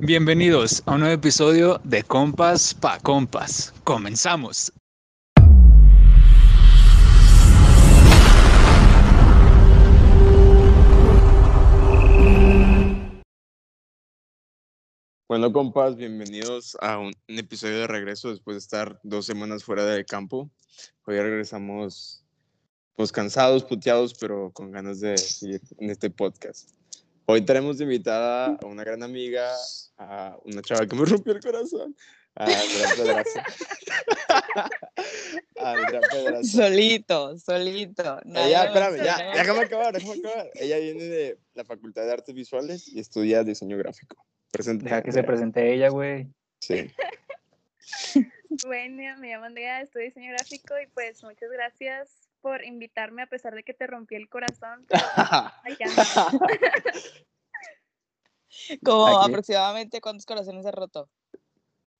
Bienvenidos a un nuevo episodio de Compas pa Compas. Comenzamos. Bueno, compas, bienvenidos a un, episodio de regreso después de estar dos semanas fuera del campo. Hoy regresamos pues cansados, puteados, pero con ganas de seguir en este podcast. Hoy tenemos de invitada a una gran amiga, a una chava que me rompió el corazón, a Andrea Pedraza. A Andrea Pedraza. Solito, solito. nadie Ella, espérame, ya, déjame acabar, déjame acabar. Ella viene de la Facultad de Artes Visuales y estudia diseño gráfico. Preséntate, Deja que se presente ella, güey. Sí. Bueno, me llamo Andrea, estudio diseño gráfico y pues muchas gracias por invitarme a pesar de que te rompí el corazón. Como aproximadamente cuántos corazones has roto.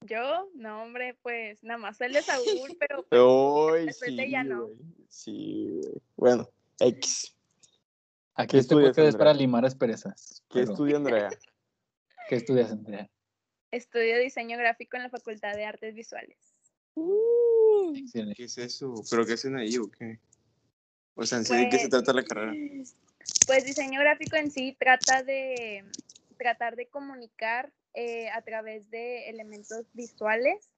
Yo, no hombre, pues nada más el de Saúl, pero pues, Hoy Después sí, de ella no. Sí. Bueno, X. Aquí ¿Qué este estudias, es para limar asperezas. ¿Qué pero, estudia Andrea? ¿Qué estudias, Andrea? estudio diseño gráfico en la Facultad de Artes Visuales. Excelente. ¿Qué es eso? ¿Pero qué hacen ahí o qué? O sea, ¿en sí de qué se Pues, trata la carrera? Pues diseño gráfico en sí trata de tratar de comunicar eh, a través de elementos visuales,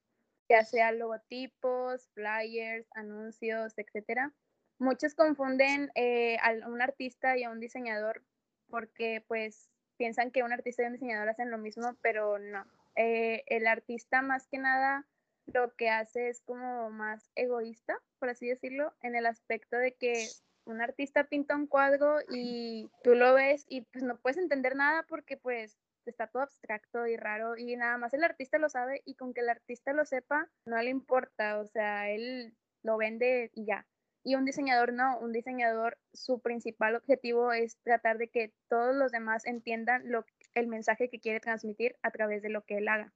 ya sea logotipos, flyers, anuncios, etcétera. Muchos confunden eh, a un artista y a un diseñador porque pues piensan que un artista y un diseñador hacen lo mismo, pero no. Eh, el artista más que nada lo que hace es como más egoísta, por así decirlo, en el aspecto de que un artista pinta un cuadro y tú lo ves y pues no puedes entender nada porque pues está todo abstracto y raro y nada más el artista lo sabe y con que el artista lo sepa no le importa, o sea, él lo vende y ya. Y un diseñador no, un diseñador su principal objetivo es tratar de que todos los demás entiendan lo, el mensaje que quiere transmitir a través de lo que él haga.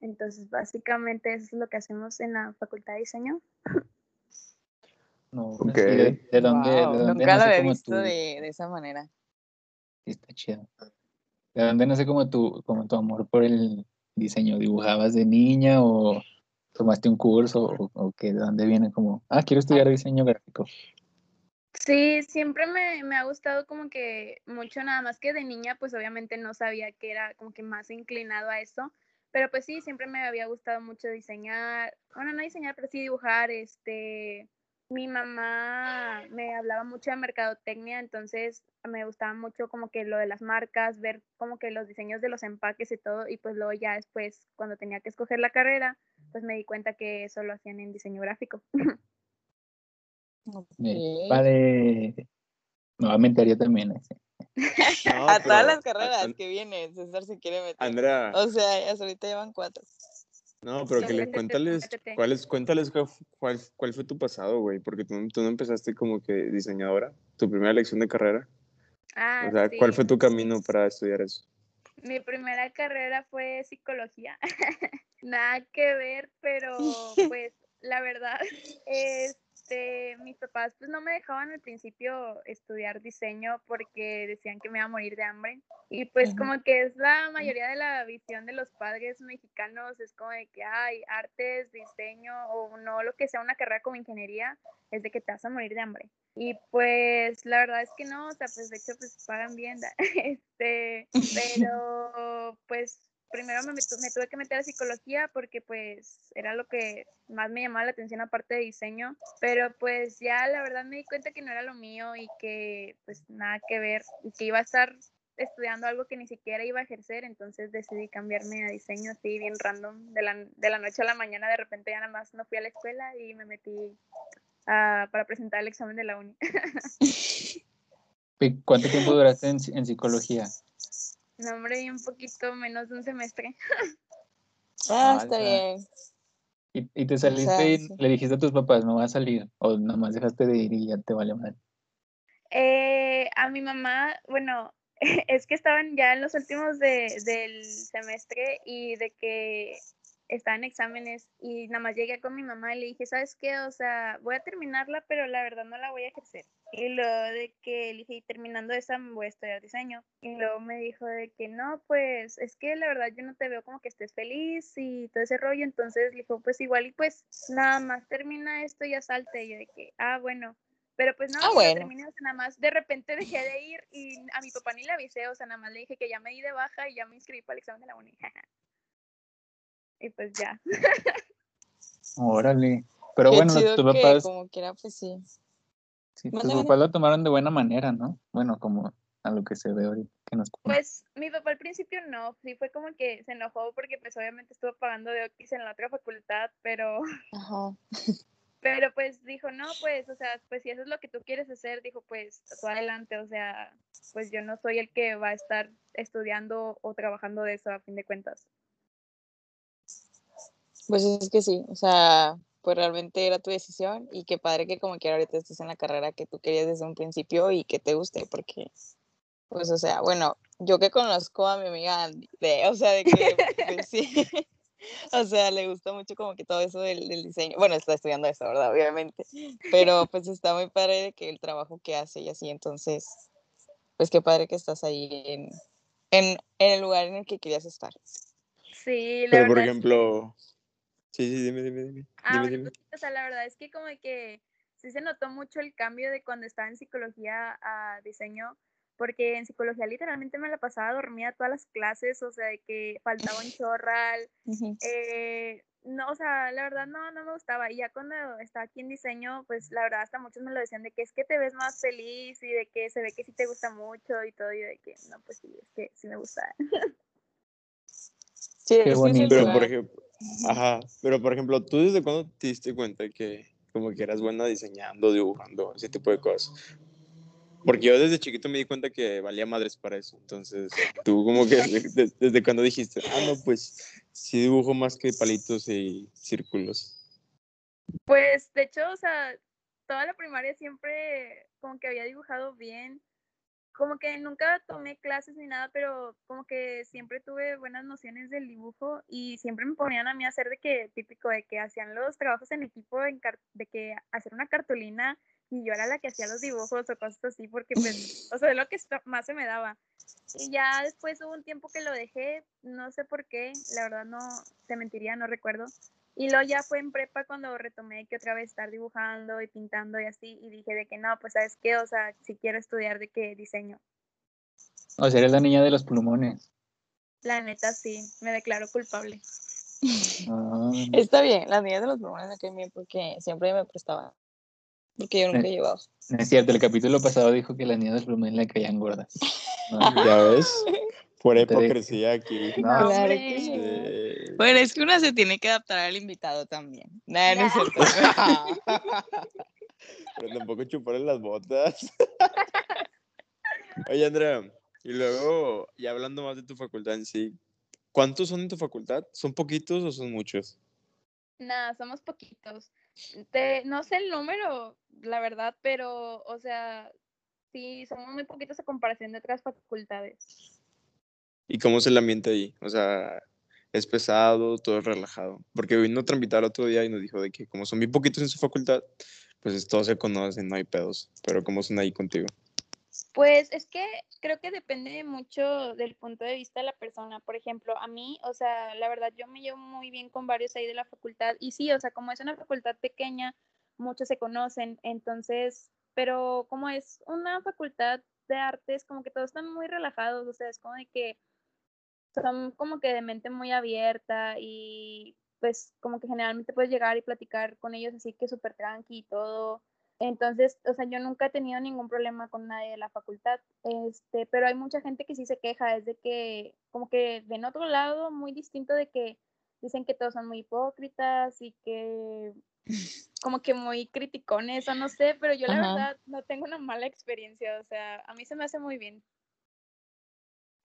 Entonces, básicamente eso es lo que hacemos en la Facultad de Diseño. No, Ok. ¿y ¿De, de dónde, de dónde Nunca lo había visto tu- de, de esa manera. Sí, está chido. ¿De dónde nace como tu, como tu amor por el diseño? ¿Dibujabas de niña o tomaste un curso o, o qué? ¿De dónde viene como, ah, quiero estudiar diseño gráfico? Sí, siempre me, me ha gustado como que mucho, nada más que de niña, pues obviamente no sabía que era como que más inclinado a eso, pero pues sí, siempre me había gustado mucho diseñar, bueno, no diseñar, pero sí dibujar, este, mi mamá me hablaba mucho de mercadotecnia, entonces me gustaba mucho como que lo de las marcas, ver como que los diseños de los empaques y todo, y pues luego ya después, cuando tenía que escoger la carrera, pues me di cuenta que eso lo hacían en diseño gráfico. Vale. Nuevamente haría también ese. No, a pero, todas las carreras que vienen, César se quiere meter. Andrea, O sea, hasta ahorita llevan cuatro. no, pero No, que le métete, cuéntales. ¿cuál, es, cuéntales cuál, cuál, cuál fue tu pasado, güey, porque tú, no- tú no empezaste como que diseñadora, tu primera elección de carrera. Ah, O sea, ¿cuál fue tu camino para estudiar eso? Mi primera carrera fue psicología. Nada que ver, pero pues la verdad, este, mis papás pues no me dejaban al principio estudiar diseño porque decían que me iba a morir de hambre. Y pues como que es la mayoría de la visión de los padres mexicanos, es como de que hay artes, diseño o no lo que sea una carrera como ingeniería, es de que te vas a morir de hambre. Y pues la verdad es que no, o sea, pues de hecho pues pagan bien, este, pero pues primero me, tuve que meter a psicología porque pues era lo que más me llamaba la atención aparte de diseño, pero pues ya la verdad me di cuenta que no era lo mío y que pues nada que ver y que iba a estar estudiando algo que ni siquiera iba a ejercer, entonces decidí cambiarme a diseño así bien random, de la, de la noche a la mañana de repente ya nada más no fui a la escuela y me metí para presentar el examen de la uni. ¿Y ¿Cuánto tiempo duraste en, en psicología? No, hombre, y un poquito menos de un semestre. Ah, está bien. ¿Y, y te saliste sea, y sí. le dijiste a tus papás, no va a salir? ¿O nomás dejaste de ir y ya te vale mal? Eh, a mi mamá, bueno, es que estaban ya en los últimos de, del semestre y de que estaba en exámenes y nada más llegué con mi mamá y le dije, ¿sabes qué? O sea, voy a terminarla, pero la verdad no la voy a ejercer. Y luego de que le dije, y terminando esa me voy a estudiar diseño. Y luego me dijo de que no, pues es que la verdad yo no te veo como que estés feliz y todo ese rollo. Entonces le dijo, pues igual y pues nada más termina esto y ya salte. Y yo de que, ah, bueno. Pero pues no, Ah, bueno. terminé, o sea, nada más de repente dejé de ir y a mi papá ni le avisé, o sea, nada más le dije que ya me di de baja y ya me inscribí para el examen de la uni. y pues ya. Órale. Pero Qué bueno, que papás, como quiera, pues sí. Sí, tus mande. papás lo tomaron de buena manera, ¿no? Bueno, como a lo que se ve ahorita que nos. Pues mi papá al principio no, sí fue como que se enojó porque pues obviamente estuvo pagando de Oquis en la otra facultad, pero Ajá. pero pues dijo, no, pues, o sea, pues si eso es lo que tú quieres hacer, dijo, pues tú adelante, o sea, pues yo no soy el que va a estar estudiando o trabajando de eso a fin de cuentas. Pues es que sí, o sea, pues realmente era tu decisión y qué padre que como quiera ahorita estés en la carrera que tú querías desde un principio y que te guste, porque, pues, o sea, bueno, yo que conozco a mi amiga Andy, de, o sea, de que, pues sí, o sea, le gusta mucho como que todo eso del, del diseño, bueno, está estudiando eso, ¿verdad? Obviamente, pero pues está muy padre de que el trabajo que hace y así, entonces, pues qué padre que estás ahí en, en, en el lugar en el que querías estar. Sí, la Pero por verdad. es- ejemplo, sí, sí, dime, dime, dime. Ah, dime, bueno, dime. pues, o sea, la verdad es que como de que sí se notó mucho el cambio de cuando estaba en psicología a diseño, porque en psicología literalmente me la pasaba dormida todas las clases, o sea, de que faltaba un chorral, eh, no, o sea, la verdad no, no me gustaba. Y ya cuando estaba aquí en diseño, pues la verdad hasta muchos me lo decían de que es que te ves más feliz y de que se ve que sí te gusta mucho y todo, y de que no, pues sí, es que sí me gusta. Sí, es que es el bonito. Pero por ejemplo, ajá, pero por ejemplo, ¿tú desde cuándo te diste cuenta que como que eras buena diseñando, dibujando, ese tipo de cosas? Porque yo desde chiquito me di cuenta que valía madres para eso. Entonces, tú como que desde, desde cuando dijiste, ah, no, pues sí dibujo más que palitos y círculos. Pues, de hecho, o sea, toda la primaria siempre como que había dibujado bien. Como que nunca tomé clases ni nada, pero como que siempre tuve buenas nociones del dibujo y siempre me ponían a mí a hacer de que típico de que hacían los trabajos en equipo en de que hacer una cartulina y yo era la que hacía los dibujos o cosas así porque pues, o sea, es lo que más se me daba. Y ya después hubo un tiempo que lo dejé, no sé por qué, la verdad no, te mentiría, no recuerdo. Y luego ya fue en prepa cuando retomé que otra vez estar dibujando y pintando y así, y dije de que no, pues sabes qué, o sea, si quiero estudiar de qué diseño. O sea, eres la niña de los plumones. La neta sí, me declaro culpable. Ah, Está bien, las niñas de los plumones me caen bien porque siempre me prestaban. Porque yo nunca he llevado. no es cierto, el capítulo pasado dijo que las niñas de los plumones le caían gordas. No, ¿Ya ves? Pura No hipocresía aquí. No, Claro sí. Bueno, es que uno se tiene que adaptar al invitado también. Nada, no es Nah. cierto. Pero tampoco chuparle las botas. Oye, Andrea, y luego, ya hablando más de tu facultad en sí, ¿cuántos son en tu facultad? ¿Son poquitos o son muchos? Nada, somos poquitos. Te- no sé el número, la verdad, pero, o sea, sí, somos muy poquitos a comparación de otras facultades. ¿Y cómo es el ambiente ahí? O sea, ¿es pesado, todo es relajado? Porque vino otra invitada otro día y nos dijo de que como son bien poquitos en su facultad, pues todos se conocen, no hay pedos. Pero ¿cómo son ahí contigo? Pues es que creo que depende mucho del punto de vista de la persona. Por ejemplo, a mí, o sea, la verdad yo me llevo muy bien con varios ahí de la facultad y sí, o sea, como es una facultad pequeña, muchos se conocen, entonces, pero como es una facultad de artes, como que todos están muy relajados, o sea, es como de que son como que de mente muy abierta y pues como que generalmente puedes llegar y platicar con ellos así que súper tranqui y todo. Entonces, o sea, yo nunca he tenido ningún problema con nadie de la facultad, este, pero hay mucha gente que sí se queja, es de que como que ven otro lado muy distinto de que dicen que todos son muy hipócritas y que como que muy criticones o no sé, pero yo la Ajá. verdad no tengo una mala experiencia, o sea, a mí se me hace muy bien.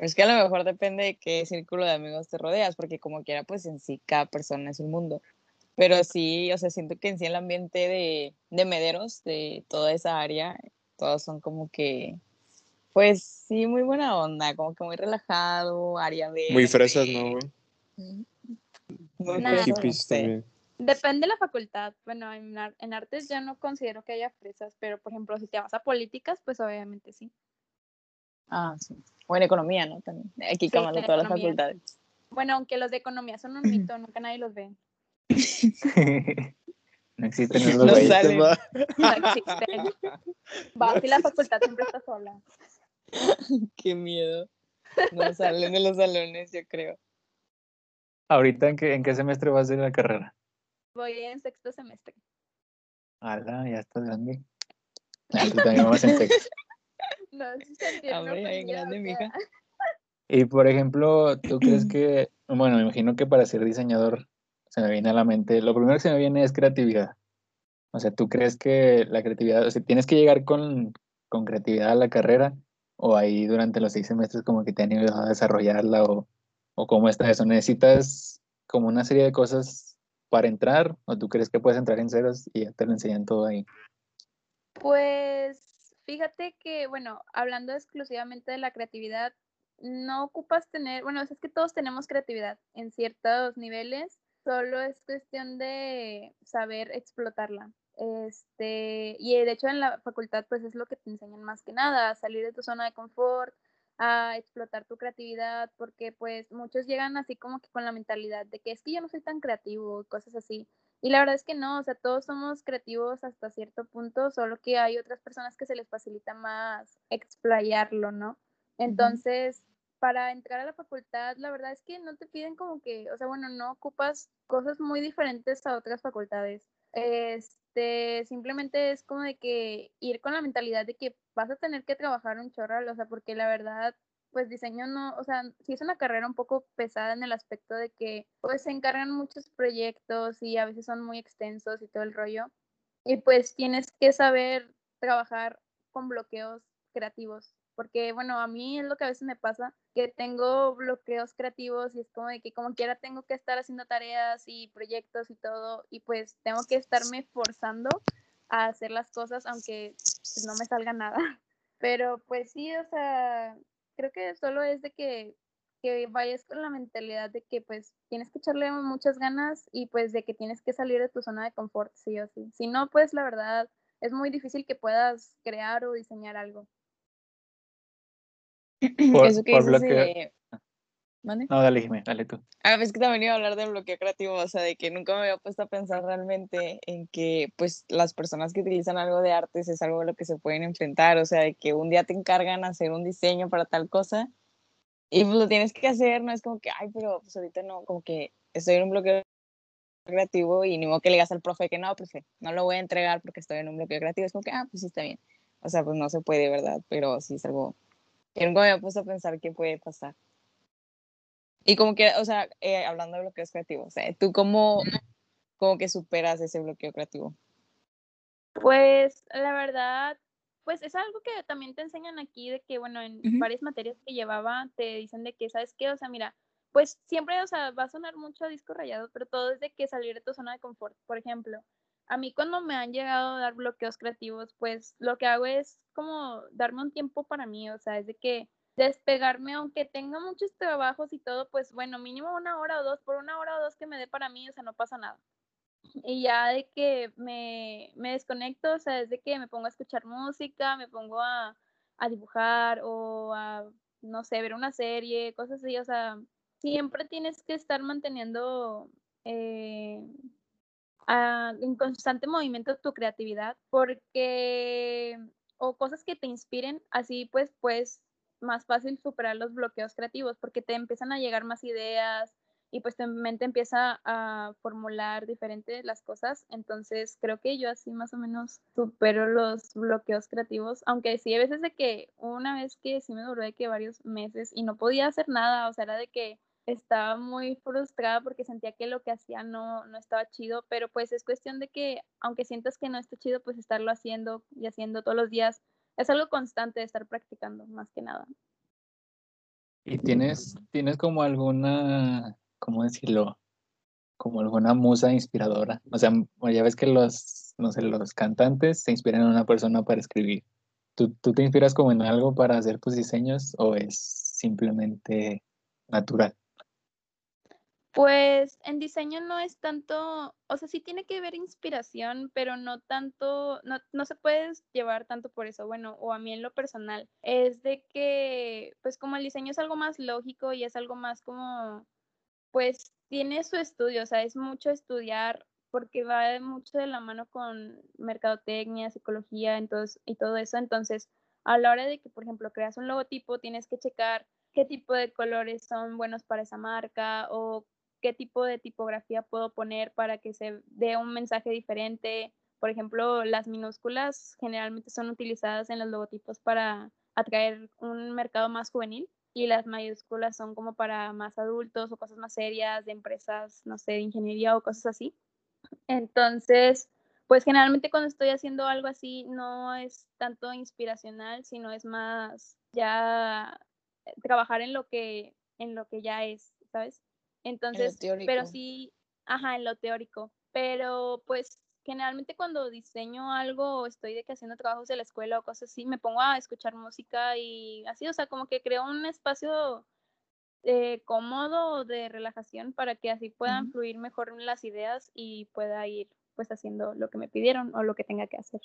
Es que a lo mejor depende de qué círculo de amigos te rodeas, porque como quiera, pues en sí cada persona es un mundo. Pero sí, o sea, siento que en sí el ambiente de, de mederos, de toda esa área, todos son como que, pues sí, muy buena onda, como que muy relajado, área verde. Muy fresas, ¿no, güey? Muy Nah. Muy fresas, no hippies sé. también. Depende de la facultad. Bueno, en, en artes yo no considero que haya fresas, pero por ejemplo, si te vas a políticas, pues obviamente sí. Ah, sí. O en economía, ¿no? También. Aquí Sí, todas las facultades. Bueno, aunque los de economía son un mito, nunca nadie los ve. no existen esos No salen. Va. No existen. Vas y la facultad siempre está sola. Qué miedo. No salen de los salones, yo creo. ¿Ahorita en qué, en qué semestre vas de la carrera? Voy en sexto semestre. Ala, ya estás grande. Ah, tú también vas en sexto. No, sí se entiende Hombre, bien ofendida, grande, mija. Y por ejemplo, ¿tú crees que, bueno, me imagino que para ser diseñador se me viene a la mente, lo primero que se me viene es creatividad. O sea, ¿tú crees que la creatividad, o sea, tienes que llegar con, con creatividad a la carrera o ahí durante los seis semestres como que te han ayudado a desarrollarla o, o cómo está eso? ¿Necesitas como una serie de cosas para entrar o tú crees que puedes entrar en ceros y ya te lo enseñan todo ahí? Pues fíjate que, bueno, hablando exclusivamente de la creatividad, no ocupas tener, bueno, es que todos tenemos creatividad en ciertos niveles, solo es cuestión de saber explotarla. Este, y de hecho en la facultad pues es lo que te enseñan más que nada, a salir de tu zona de confort, a explotar tu creatividad, porque pues muchos llegan así como que con la mentalidad de que es que yo no soy tan creativo, y cosas así. Y la verdad es que no, o sea, todos somos creativos hasta cierto punto, solo que hay otras personas que se les facilita más explayarlo, ¿no? Entonces, para entrar a la facultad, la verdad es que no te piden como que, o sea, bueno, no ocupas cosas muy diferentes a otras facultades. Este, simplemente es como de que ir con la mentalidad de que vas a tener que trabajar un chorral, o sea, porque la verdad, pues diseño no, o sea, sí es una carrera un poco pesada en el aspecto de que pues se encargan muchos proyectos y a veces son muy extensos y todo el rollo. Y pues tienes que saber trabajar con bloqueos creativos, porque bueno, a mí es lo que a veces me pasa, que tengo bloqueos creativos y es como de que como quiera tengo que estar haciendo tareas y proyectos y todo y pues tengo que estarme forzando a hacer las cosas aunque pues, no me salga nada. Pero pues sí, o sea, creo que solo es de que, que vayas con la mentalidad de que pues tienes que echarle muchas ganas y pues de que tienes que salir de tu zona de confort, sí o sí. Si no, pues la verdad es muy difícil que puedas crear o diseñar algo. Por- Eso que por dices bloqueo- de... ¿Mande? No, dale, Jimé, dale tú. Ah, es que también iba a hablar de bloqueo creativo, o sea, de que nunca me había puesto a pensar realmente en que, pues, las personas que utilizan algo de artes es algo a lo que se pueden enfrentar, o sea, de que un día te encargan hacer un diseño para tal cosa y pues lo tienes que hacer, no es como que, ay, pero pues ahorita no, como que estoy en un bloqueo creativo y ni modo que le digas al profe que no, profe, no lo voy a entregar porque estoy en un bloqueo creativo, es como que, ah, pues sí está bien, o sea, pues no se puede, ¿verdad? Pero sí es algo que nunca me había puesto a pensar que puede pasar. Y como que, o sea, eh, hablando de bloqueos creativos, sea, ¿tú cómo, cómo que superas ese bloqueo creativo? Pues la verdad, pues es algo que también te enseñan aquí de que, bueno, en Ujú. varias materias que llevaba te dicen de que, ¿sabes qué? O sea, mira, pues siempre, o sea, va a sonar mucho a disco rayado, pero todo es de que salir de tu zona de confort. Por ejemplo, a mí cuando me han llegado a dar bloqueos creativos, pues lo que hago es como darme un tiempo para mí, o sea, es de que despegarme, aunque tenga muchos trabajos y todo, pues bueno, mínimo una hora o dos, por una hora o dos que me dé para mí, o sea, no pasa nada. Y ya de que me, me desconecto, o sea, desde que me pongo a escuchar música, me pongo a, a dibujar o a, no sé, ver una serie, cosas así, o sea, siempre tienes que estar manteniendo eh, a- en constante movimiento tu creatividad, porque, o cosas que te inspiren, así pues, pues, más fácil superar los bloqueos creativos, porque te empiezan a llegar más ideas, y pues tu mente empieza a formular diferentes las cosas. Entonces creo que yo así más o menos supero los bloqueos creativos, aunque sí hay veces de que una vez que sí me duró de que varios meses y no podía hacer nada, o sea, era de que estaba muy frustrada porque sentía que lo que hacía no, no estaba chido, pero pues es cuestión de que aunque sientas que no está chido, pues estarlo haciendo y haciendo todos los días. Es algo constante de estar practicando, más que nada. ¿Y tienes, tienes como alguna, cómo decirlo, como alguna musa inspiradora? O sea, ya ves que los, no sé, los cantantes se inspiran en una persona para escribir. ¿Tú, tú te inspiras como en algo para hacer tus diseños o es simplemente natural? Pues en diseño no es tanto, o sea, sí tiene que ver inspiración, pero no tanto, no, no se puede llevar tanto por eso, bueno, o a mí en lo personal, es de que, pues como el diseño es algo más lógico y es algo más como, pues tiene su estudio, o sea, es mucho estudiar porque va mucho de la mano con mercadotecnia, psicología entonces, y todo eso, entonces a la hora de que, por ejemplo, creas un logotipo, tienes que checar qué tipo de colores son buenos para esa marca o qué tipo de tipografía puedo poner para que se dé un mensaje diferente. Por ejemplo, las minúsculas generalmente son utilizadas en los logotipos para atraer un mercado más juvenil y las mayúsculas son como para más adultos o cosas más serias de empresas, no sé, de ingeniería o cosas así. Entonces, pues generalmente cuando estoy haciendo algo así no es tanto inspiracional, sino es más ya trabajar en lo que en lo que ya es, ¿sabes? Entonces, pero sí, ajá, en lo teórico. Pero pues generalmente cuando diseño algo o estoy de que haciendo trabajos de la escuela o cosas así, me pongo a escuchar música y así, o sea, como que creo un espacio eh, cómodo de relajación para que así puedan fluir mejor las ideas y pueda ir pues haciendo lo que me pidieron o lo que tenga que hacer.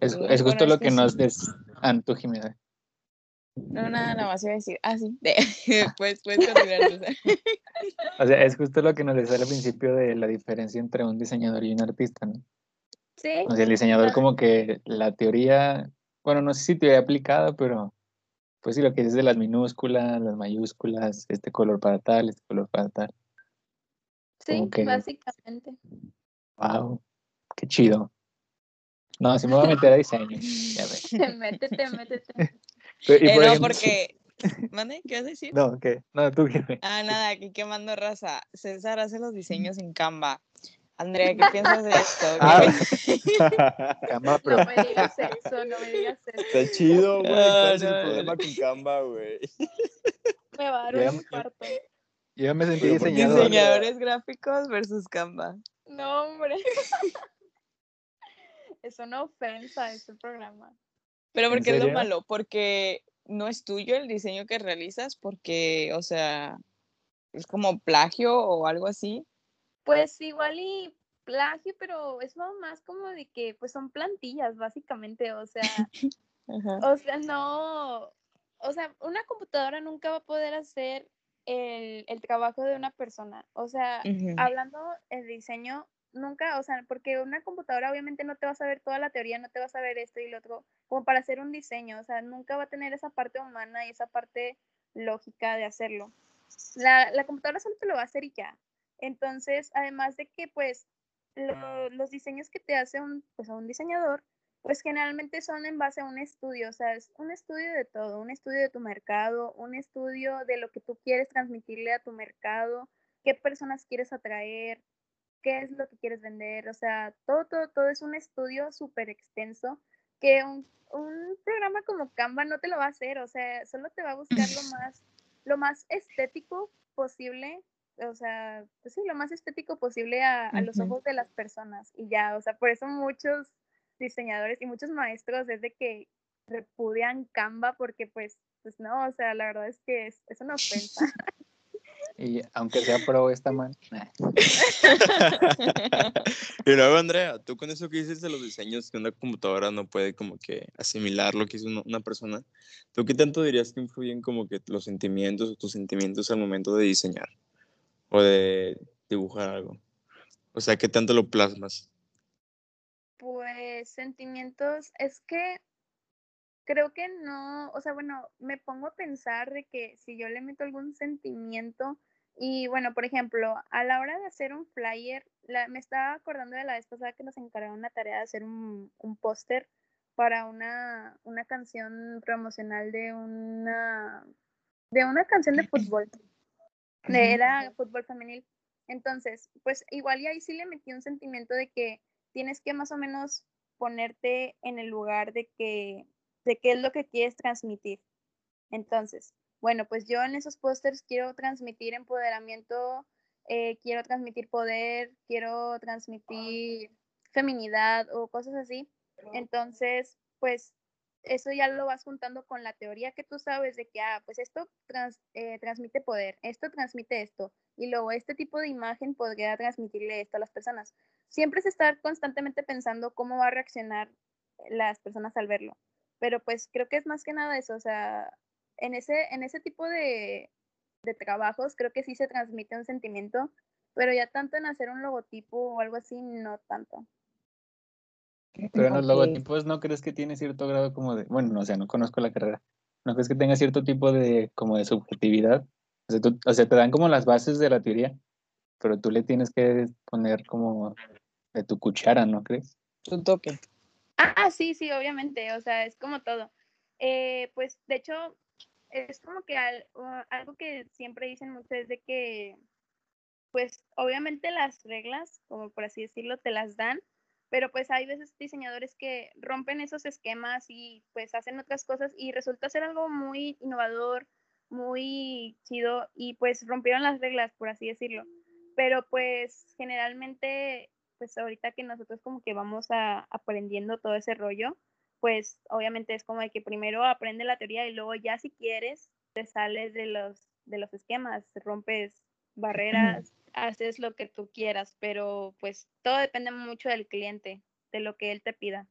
Es, es, justo lo que, nos des Anto Jiménez. No, nada, nada más iba a decir, ah, sí, después puedes continuar. o sea, es justo lo que nos decía al principio de la diferencia entre un diseñador y un artista, ¿no? Sí. O sea, el diseñador como que la teoría, bueno, no sé si teoría aplicada, pero pues sí, lo que es de las minúsculas, las mayúsculas, este color para tal, este color para tal. Sí, básicamente. Wow, qué chido. No, si me voy a meter a diseño. Ya ves. métete, métete. Eh, no, porque. ¿Mande? ¿Qué vas a decir? No, ¿qué? No, tú qué. Ah, nada, aquí quemando raza. César hace los diseños en Canva. Andrea, ¿qué piensas de esto? Ah. Canva, pero... No me digas eso, no me digas eso. Está chido, güey. ¿Cuál es el problema con Canva, güey? Me va a dar un infarto. Yo me sentí diseñador. Diseñadores gráficos versus Canva. No, hombre. es una ofensa este programa. Pero ¿por qué es lo malo? Porque no es tuyo el diseño que realizas, porque, o sea, es como plagio o algo así. Pues igual y plagio, pero es más como de que pues son plantillas básicamente, o sea, o sea, no, o sea, una computadora nunca va a poder hacer el, trabajo de una persona, o sea, hablando de diseño, nunca, o sea, porque una computadora obviamente no te va a saber toda la teoría, no te va a saber esto y lo otro, como para hacer un diseño, o sea, nunca va a tener esa parte humana y esa parte lógica de hacerlo. La, la computadora solo te lo va a hacer y ya. Entonces, además de que, pues, los diseños que te hace un, pues, un diseñador, pues generalmente son en base a un estudio, o sea, es un estudio de todo, un estudio de tu mercado, un estudio de lo que tú quieres transmitirle a tu mercado, qué personas quieres atraer, qué es lo que quieres vender, o sea, todo, todo, todo es un estudio súper extenso que un, un, programa como Canva no te lo va a hacer, o sea, solo te va a buscar lo más, lo más estético posible, o sea, pues sí, lo más estético posible a, a los ojos de las personas y ya, o sea, por eso muchos diseñadores y muchos maestros es de que repudian Canva porque pues, pues no, o sea, la verdad es que es, es una ofensa. Y aunque sea pro, está mal. y luego, Andrea, tú con eso que dices de los diseños, que una computadora no puede como que asimilar lo que hizo una persona, ¿tú qué tanto dirías que influyen como que los sentimientos o tus sentimientos al momento de diseñar o de dibujar algo? O sea, ¿qué tanto lo plasmas? Pues sentimientos, es que creo que no, o sea, bueno, me pongo a pensar de que si yo le meto algún sentimiento y bueno, por ejemplo, a la hora de hacer un flyer, me estaba acordando de la vez pasada que nos encargaron la tarea de hacer un, un póster para una, una canción promocional de una, de una canción de fútbol, de, era fútbol femenil. Entonces, pues igual y ahí sí le metí un sentimiento de que tienes que más o menos ponerte en el lugar de que de qué es lo que quieres transmitir. Entonces, bueno, pues yo en esos pósters quiero transmitir empoderamiento, eh, quiero transmitir poder, quiero transmitir feminidad o cosas así. Entonces, pues eso ya lo vas juntando con la teoría que tú sabes de que, ah, pues esto eh, transmite poder, esto transmite esto, y luego este tipo de imagen podría transmitirle esto a las personas. Siempre es estar constantemente pensando cómo va a reaccionar las personas al verlo, pero pues creo que es más que nada eso, o sea, en ese, en ese tipo de, de trabajos creo que sí se transmite un sentimiento, pero ya tanto en hacer un logotipo o algo así, no tanto. Pero en los logotipos, ¿no crees que tiene cierto grado como de, bueno, no, o sea, no conozco la carrera, ¿no crees que tenga cierto tipo de, como de subjetividad? O sea, tú- o sea, te dan como las bases de la teoría, pero tú le tienes que poner como de tu cuchara, ¿no crees? Tu toque. Ah, sí, sí, obviamente, o sea, es como todo. Eh, pues, de hecho, es como que al- algo que siempre dicen mucho es de que, pues, obviamente las reglas, como por así decirlo, te las dan, pero pues hay veces diseñadores que rompen esos esquemas y pues hacen otras cosas y resulta ser algo muy innovador, muy chido y pues rompieron las reglas, por así decirlo. Pero pues generalmente, pues ahorita que nosotros como que vamos a, aprendiendo todo ese rollo, pues obviamente es como de que primero aprende la teoría y luego ya si quieres te sales de los, de los esquemas, rompes barreras, haces lo que tú quieras, pero pues todo depende mucho del cliente, de lo que él te pida.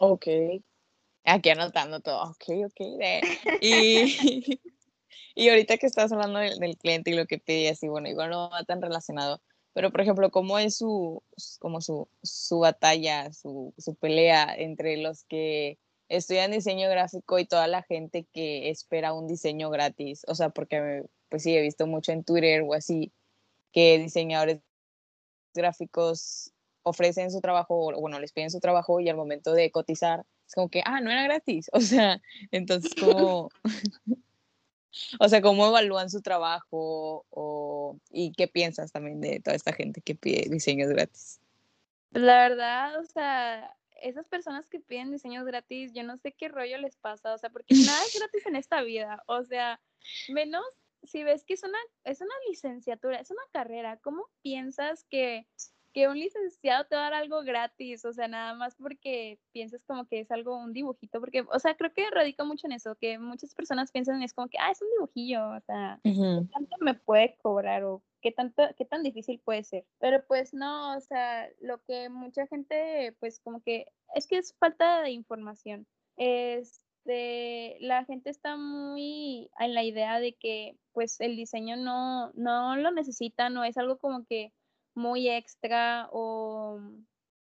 Ok. Aquí anotando todo. Ok, ok. de- Y, y ahorita que estás hablando del, del cliente y lo que pide, así, bueno, igual no va tan relacionado, pero por ejemplo, ¿cómo es su, como su, su batalla, su, su pelea entre los que estudian diseño gráfico y toda la gente que espera un diseño gratis? O sea, porque pues sí, he visto mucho en Twitter o así, que diseñadores gráficos ofrecen su trabajo, o bueno, les piden su trabajo y al momento de cotizar es como que, ah, no era gratis. O sea, entonces, ¿cómo, o sea, cómo evalúan su trabajo o, y qué piensas también de toda esta gente que pide diseños gratis? La verdad, o sea, esas personas que piden diseños gratis, yo no sé qué rollo les pasa, o sea, porque nada es gratis en esta vida, o sea, menos si ves que es una, es una licenciatura, es una carrera, ¿cómo piensas que, que un licenciado te va a dar algo gratis? O sea, nada más porque piensas como que es algo, un dibujito, porque, o sea, creo que radica mucho en eso, que muchas personas piensan es como que, ah, es un dibujillo, o sea, Ujú. tanto me puede cobrar o qué tanto, qué tan difícil puede ser. Pero pues no, o sea, lo que mucha gente, pues como que es que es falta de información. Este, la gente está muy en la idea de que pues el diseño no, no lo necesita, no es algo como que muy extra o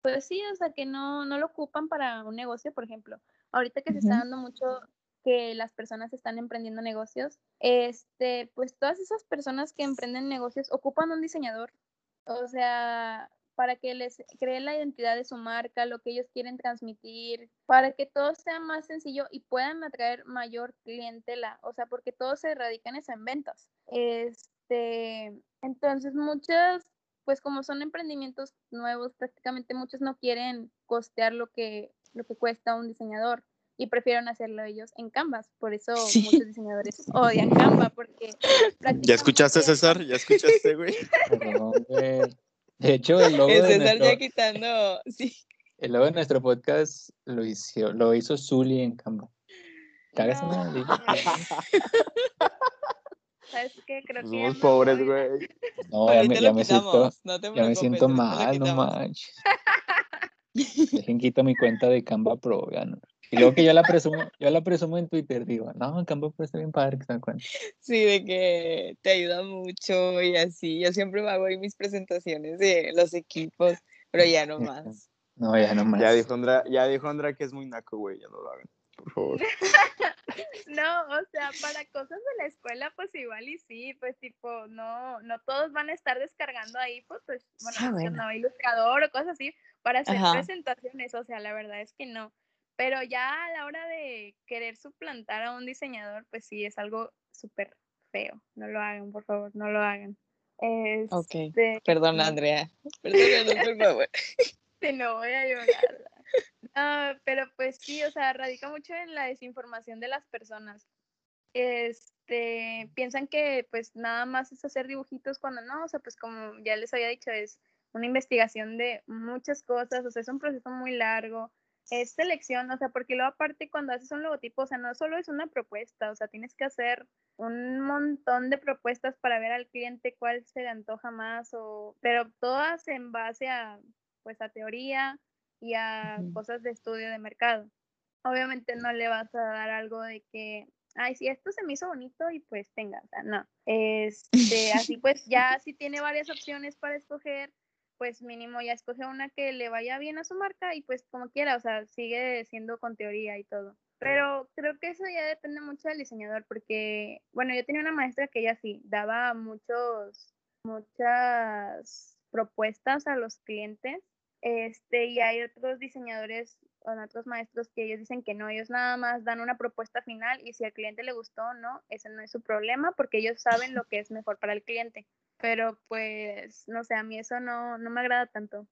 pues sí, o sea, que no, no lo ocupan para un negocio, por ejemplo. Ahorita que se está dando mucho que las personas están emprendiendo negocios, este, pues todas esas personas que emprenden negocios ocupan un diseñador, o sea, para que les cree la identidad de su marca, lo que ellos quieren transmitir, para que todo sea más sencillo y puedan atraer mayor clientela, o sea, porque todo se radica en eso, en ventas. Este, entonces muchas, pues como son emprendimientos nuevos, prácticamente muchos no quieren costear lo que, lo que cuesta un diseñador y prefieren hacerlo ellos en Canvas. Por eso Sí. muchos diseñadores odian Canva porque ¿Ya escuchaste, prácticamente- César? ¿Ya escuchaste, güey? Perdón, güey. De hecho, el logo El de, César nuestro, ya quitando, sí. el logo de nuestro podcast lo hizo, lo hizo Zully en Canva. No. ¿Sabes qué? Creo que ya Somos pobres, güey. No, ya me, ya me siento, quitamos, no te ya me siento mal, no manches. Dejen quito mi cuenta de Canva Pro, vean. Y luego que yo la presumo, yo la presumo en Twitter, digo, no, Canva Pro está bien padre que se dan cuenta. Sí, de que te ayuda mucho y así. Yo siempre hago ahí mis presentaciones de los equipos, pero ya no más. No, ya no más. Ya dijo Andra, ya dijo Andra que es muy naco, güey. Ya no lo hagan, por favor. No, o sea, para cosas de la escuela, pues igual y sí, pues tipo, no, no todos van a estar descargando ahí, pues, pues bueno, Ah, pues, bueno. no, ilustrador o cosas así, para hacer Ajá. presentaciones, o sea, la verdad es que no. Pero ya a la hora de querer suplantar a un diseñador, pues sí, es algo súper feo. No lo hagan, por favor, no lo hagan. Ok, Este, Perdona, no. Andrea. Perdónanos, por favor. Sí, no voy a llorar. Ah, pero pues sí, o sea, radica mucho en la desinformación de las personas. Este, piensan que pues nada más es hacer dibujitos cuando no, o sea, pues como ya les había dicho, es una investigación de muchas cosas, o sea, es un proceso muy largo. es selección, o sea, porque luego aparte cuando haces un logotipo, o sea, no solo es una propuesta, o sea, tienes que hacer un montón de propuestas para ver al cliente cuál se le antoja más, o, pero todas en base a, pues, a teoría y a cosas de estudio de mercado. Obviamente no le vas a dar algo de que, ay, si esto se me hizo bonito y pues tenga, o sea, no. Este, así pues ya si tiene varias opciones para escoger, pues mínimo ya escoge una que le vaya bien a su marca y pues como quiera, o sea, sigue siendo con teoría y todo. Pero creo que eso ya depende mucho del diseñador, porque, bueno, yo tenía una maestra que ella sí daba muchos, muchas propuestas a los clientes, este, y hay otros diseñadores o otros maestros que ellos dicen que no, ellos nada más dan una propuesta final y si al cliente le gustó o no, ese no es su problema, porque ellos saben lo que es mejor para el cliente. Pero pues, no sé, a mí eso no, no me agrada tanto.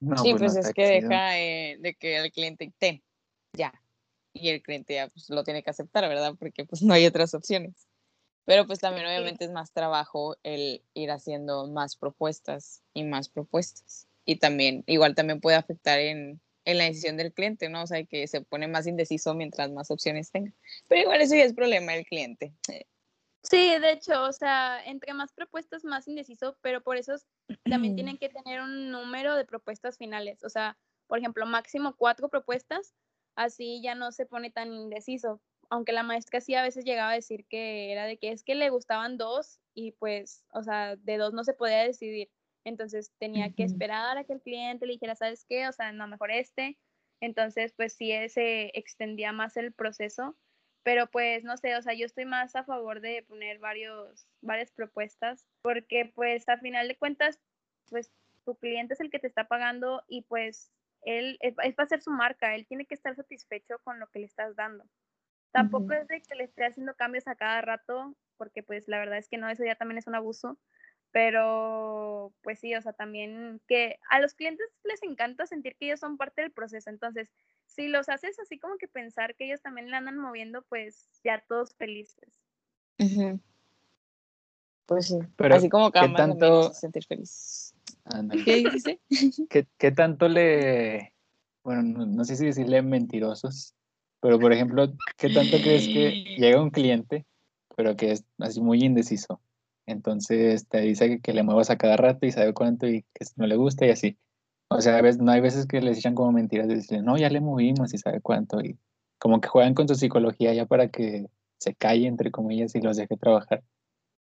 No, sí, pues, pues es que chido. deja eh, de que el cliente ten, ya. Y el cliente ya pues, lo tiene que aceptar, ¿verdad? Porque pues no hay otras opciones. Pero pues también obviamente es más trabajo el ir haciendo más propuestas y más propuestas. Y también, igual también puede afectar en, en la decisión del cliente, ¿no? O sea, que se pone más indeciso mientras más opciones tenga. Pero igual eso ya es problema del cliente. Sí, de hecho, o sea, entre más propuestas, más indeciso, pero por eso es- también tienen que tener un número de propuestas finales. O sea, por ejemplo, máximo cuatro propuestas, así ya no se pone tan indeciso. Aunque la maestra sí a veces llegaba a decir que era de que es que le gustaban dos y pues, o sea, de dos no se podía decidir. Entonces tenía que esperar a que el cliente le dijera, ¿sabes qué? O sea, no, mejor este. Entonces, pues sí, se extendía más el proceso pero pues no sé, o sea, yo estoy más a favor de poner varios, varias propuestas, porque pues a final de cuentas, pues tu cliente es el que te está pagando y pues él es, es para hacer su marca, él tiene que estar satisfecho con lo que le estás dando. Tampoco es de que le esté haciendo cambios a cada rato, porque pues la verdad es que no, eso ya también es un abuso, pero pues sí, o sea, también que a los clientes les encanta sentir que ellos son parte del proceso, entonces si los haces así como que pensar que ellos también le andan moviendo, pues ya todos felices. Pues sí, Pero, así como ¿qué también nos tanto- sentir feliz. ¿Qué? ¿Qué, qué tanto le, bueno, no, no sé si decirle mentirosos, pero por ejemplo, ¿qué tanto crees que llega un cliente, pero que es así muy indeciso? Entonces te dice que, que le muevas a cada rato y sabe cuánto y que no le gusta y así. O sea, a veces, no hay veces que les echan como mentiras de decirle, no, ya le movimos y sabe cuánto y como que juegan con su psicología ya para que se calle, entre comillas, y los deje trabajar.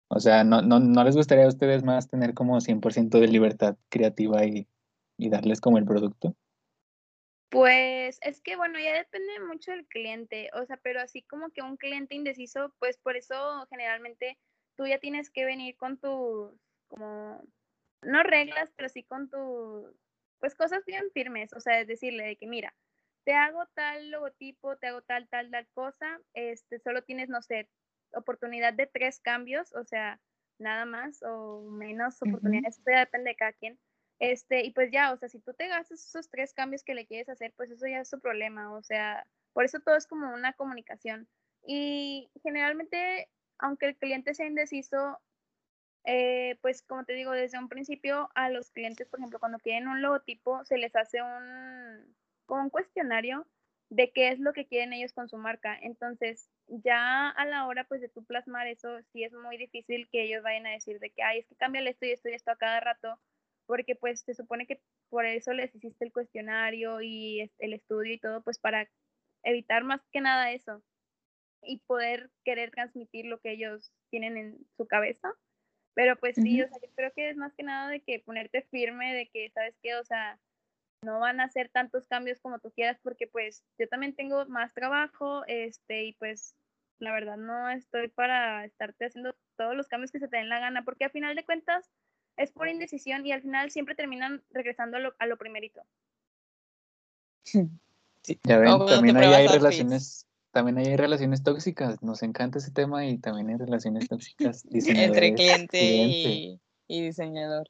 O sea, ¿no, no, no les gustaría a ustedes más tener como 100% de libertad creativa y, y darles como el producto? Pues es que bueno, ya depende mucho del cliente, o sea, pero así como que un cliente indeciso, pues por eso generalmente tú ya tienes que venir con tus, como, no reglas, pero sí con tus, pues cosas bien firmes, o sea, es decirle de que mira, te hago tal logotipo, te hago tal, tal, tal cosa, este, solo tienes, no sé, oportunidad de tres cambios, o sea, nada más o menos oportunidades, eso ya depende de cada quien. Este, y pues ya, o sea, si tú te gastas esos tres cambios que le quieres hacer, pues eso ya es su problema, o sea, por eso todo es como una comunicación. Y generalmente, aunque el cliente sea indeciso, eh, pues como te digo, desde un principio a los clientes, por ejemplo, cuando quieren un logotipo, se les hace un, como un cuestionario de qué es lo que quieren ellos con su marca. Entonces, ya a la hora pues de tú plasmar eso, sí es muy difícil que ellos vayan a decir de que, ay, es que cámbiale esto y esto y esto a cada rato, porque pues se supone que por eso les hiciste el cuestionario y el estudio y todo, pues para evitar más que nada eso y poder querer transmitir lo que ellos tienen en su cabeza. Pero pues sí, o sea, yo creo que es más que nada de que ponerte firme, de que, ¿sabes qué? O sea, no van a hacer tantos cambios como tú quieras, porque pues yo también tengo más trabajo, este, y pues la verdad no estoy para estarte haciendo todos los cambios que se te den la gana, porque a final de cuentas es por indecisión y al final siempre terminan regresando a lo, a lo primerito. Sí. Ya ven, te también ahí hay relaciones, también hay relaciones tóxicas. Nos encanta ese tema y también hay relaciones tóxicas. Entre cliente cliente, y, y diseñador.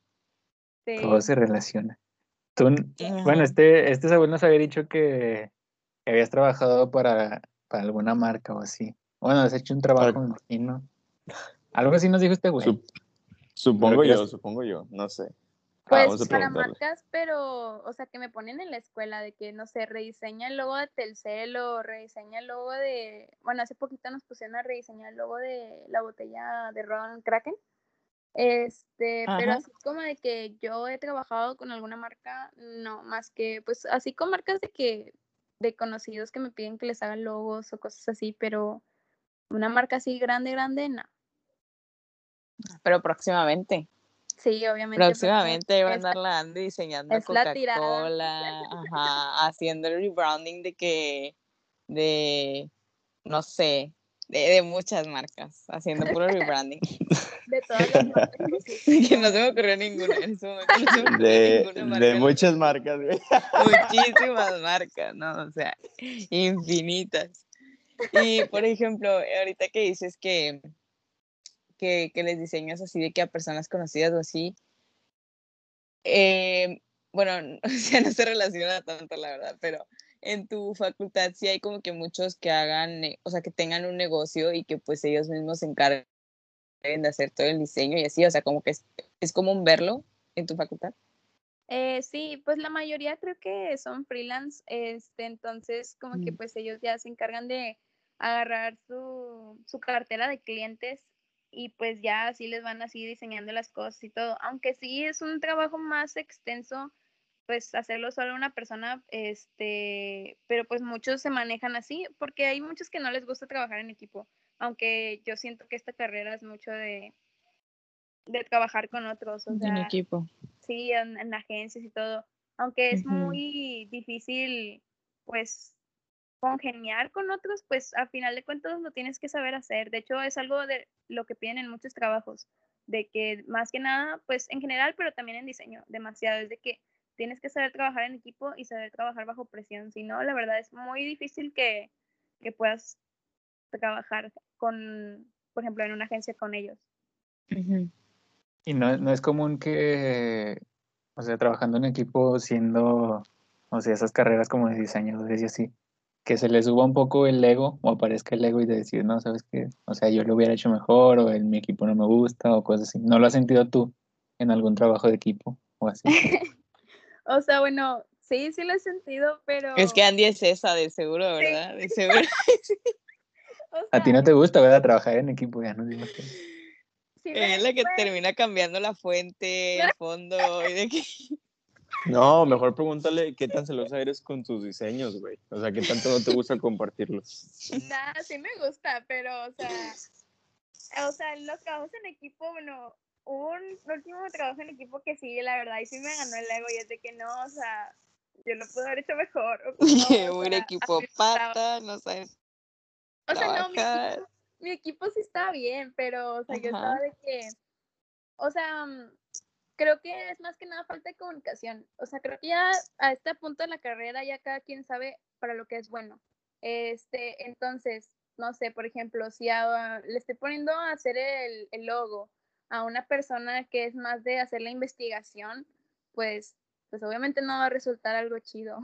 Sí. todo se relaciona. Tú, bueno, este, este Saúl nos había dicho que habías trabajado para, para alguna marca o así. Bueno, has hecho un trabajo, me imagino. Algo así nos dijo este güey. Sup- supongo yo, supongo yo, no sé. Pues vamos a para marcas, pero, o sea, que me ponen en la escuela de que, no sé, rediseña el logo de Telcel o rediseña el logo de, bueno, hace poquito nos pusieron a rediseñar el logo de la botella de Ron Kraken. Este, pero así como de que yo he trabajado con alguna marca, no, más que, pues así con marcas de que, de conocidos que me piden que les hagan logos o cosas así, pero una marca así grande, grande, no. Pero próximamente. Sí, obviamente. Próximamente va a andar la Andy diseñando. Coca-Cola, ajá, haciendo el rebranding de que, de, no sé, de, de muchas marcas, haciendo puro rebranding. de todas las marcas que no se me ocurrió ninguna en ese momento, no se me ocurrió De, ninguna marca de muchas marcas, güey. muchísimas marcas, ¿no? O sea, infinitas. Y, por ejemplo, ahorita que dices que, que, que les diseñas así de que a personas conocidas o así, eh, bueno, o sea, no se relaciona tanto, la verdad, pero en tu facultad sí hay como que muchos que hagan, ne- o sea, que tengan un negocio y que pues ellos mismos se encarguen de hacer todo el diseño y así, o sea, como que es, es común verlo en tu facultad. Eh, sí, pues la mayoría creo que son freelance, este, entonces como que Mm. pues ellos ya se encargan de agarrar su, su cartera de clientes y pues ya así les van así diseñando las cosas y todo, aunque sí es un trabajo más extenso, pues hacerlo solo una persona, este, pero pues muchos se manejan así, porque hay muchos que no les gusta trabajar en equipo, aunque yo siento que esta carrera es mucho de, de trabajar con otros, o En equipo. sí, en, en agencias y todo, aunque es muy difícil, pues, congeniar con otros, pues a final de cuentas lo tienes que saber hacer. De hecho, es algo de lo que piden en muchos trabajos, de que más que nada, pues en general, pero también en diseño, demasiado, es de que tienes que saber trabajar en equipo y saber trabajar bajo presión, si no, la verdad es muy difícil que, que puedas trabajar con, por ejemplo, en una agencia con ellos. Y no, no es común que, o sea, trabajando en equipo, siendo, o sea, esas carreras como de diseñadores y así, que se le suba un poco el ego o aparezca el ego y de decir, no, ¿sabes qué? O sea, yo lo hubiera hecho mejor o en mi equipo no me gusta o cosas así. ¿No lo has sentido tú en algún trabajo de equipo o así? O sea, bueno, sí, sí lo he sentido, pero... Es que Andy es esa, de seguro, ¿verdad? De seguro. o A ti no te gusta, ¿verdad? Trabajar en equipo, ya no digo que... sí es la que termina cambiando la fuente, el fondo, y de que... No, mejor pregúntale qué tan celosa eres con tus diseños, güey. O sea, qué tanto no te gusta compartirlos. Nada, sí me gusta, pero, o sea, o sea, los trabajos en equipo, bueno, hubo un último trabajo en equipo que sí, la verdad, y sí me ganó el ego, y es de que no, o sea, yo lo pude haber hecho mejor. o no, o un sea, equipo pata, no sabes O sea, no, mi equipo, mi equipo sí estaba bien, pero, o sea, yo estaba de que, o sea, mm, creo que es más que nada falta de comunicación. O sea, creo que ya a este punto de la carrera ya cada quien sabe para lo que es bueno. Este, entonces, no sé, por ejemplo, si a- le estoy poniendo a hacer el, el logo a una persona que es más de hacer la investigación, pues, pues obviamente no va a resultar algo chido.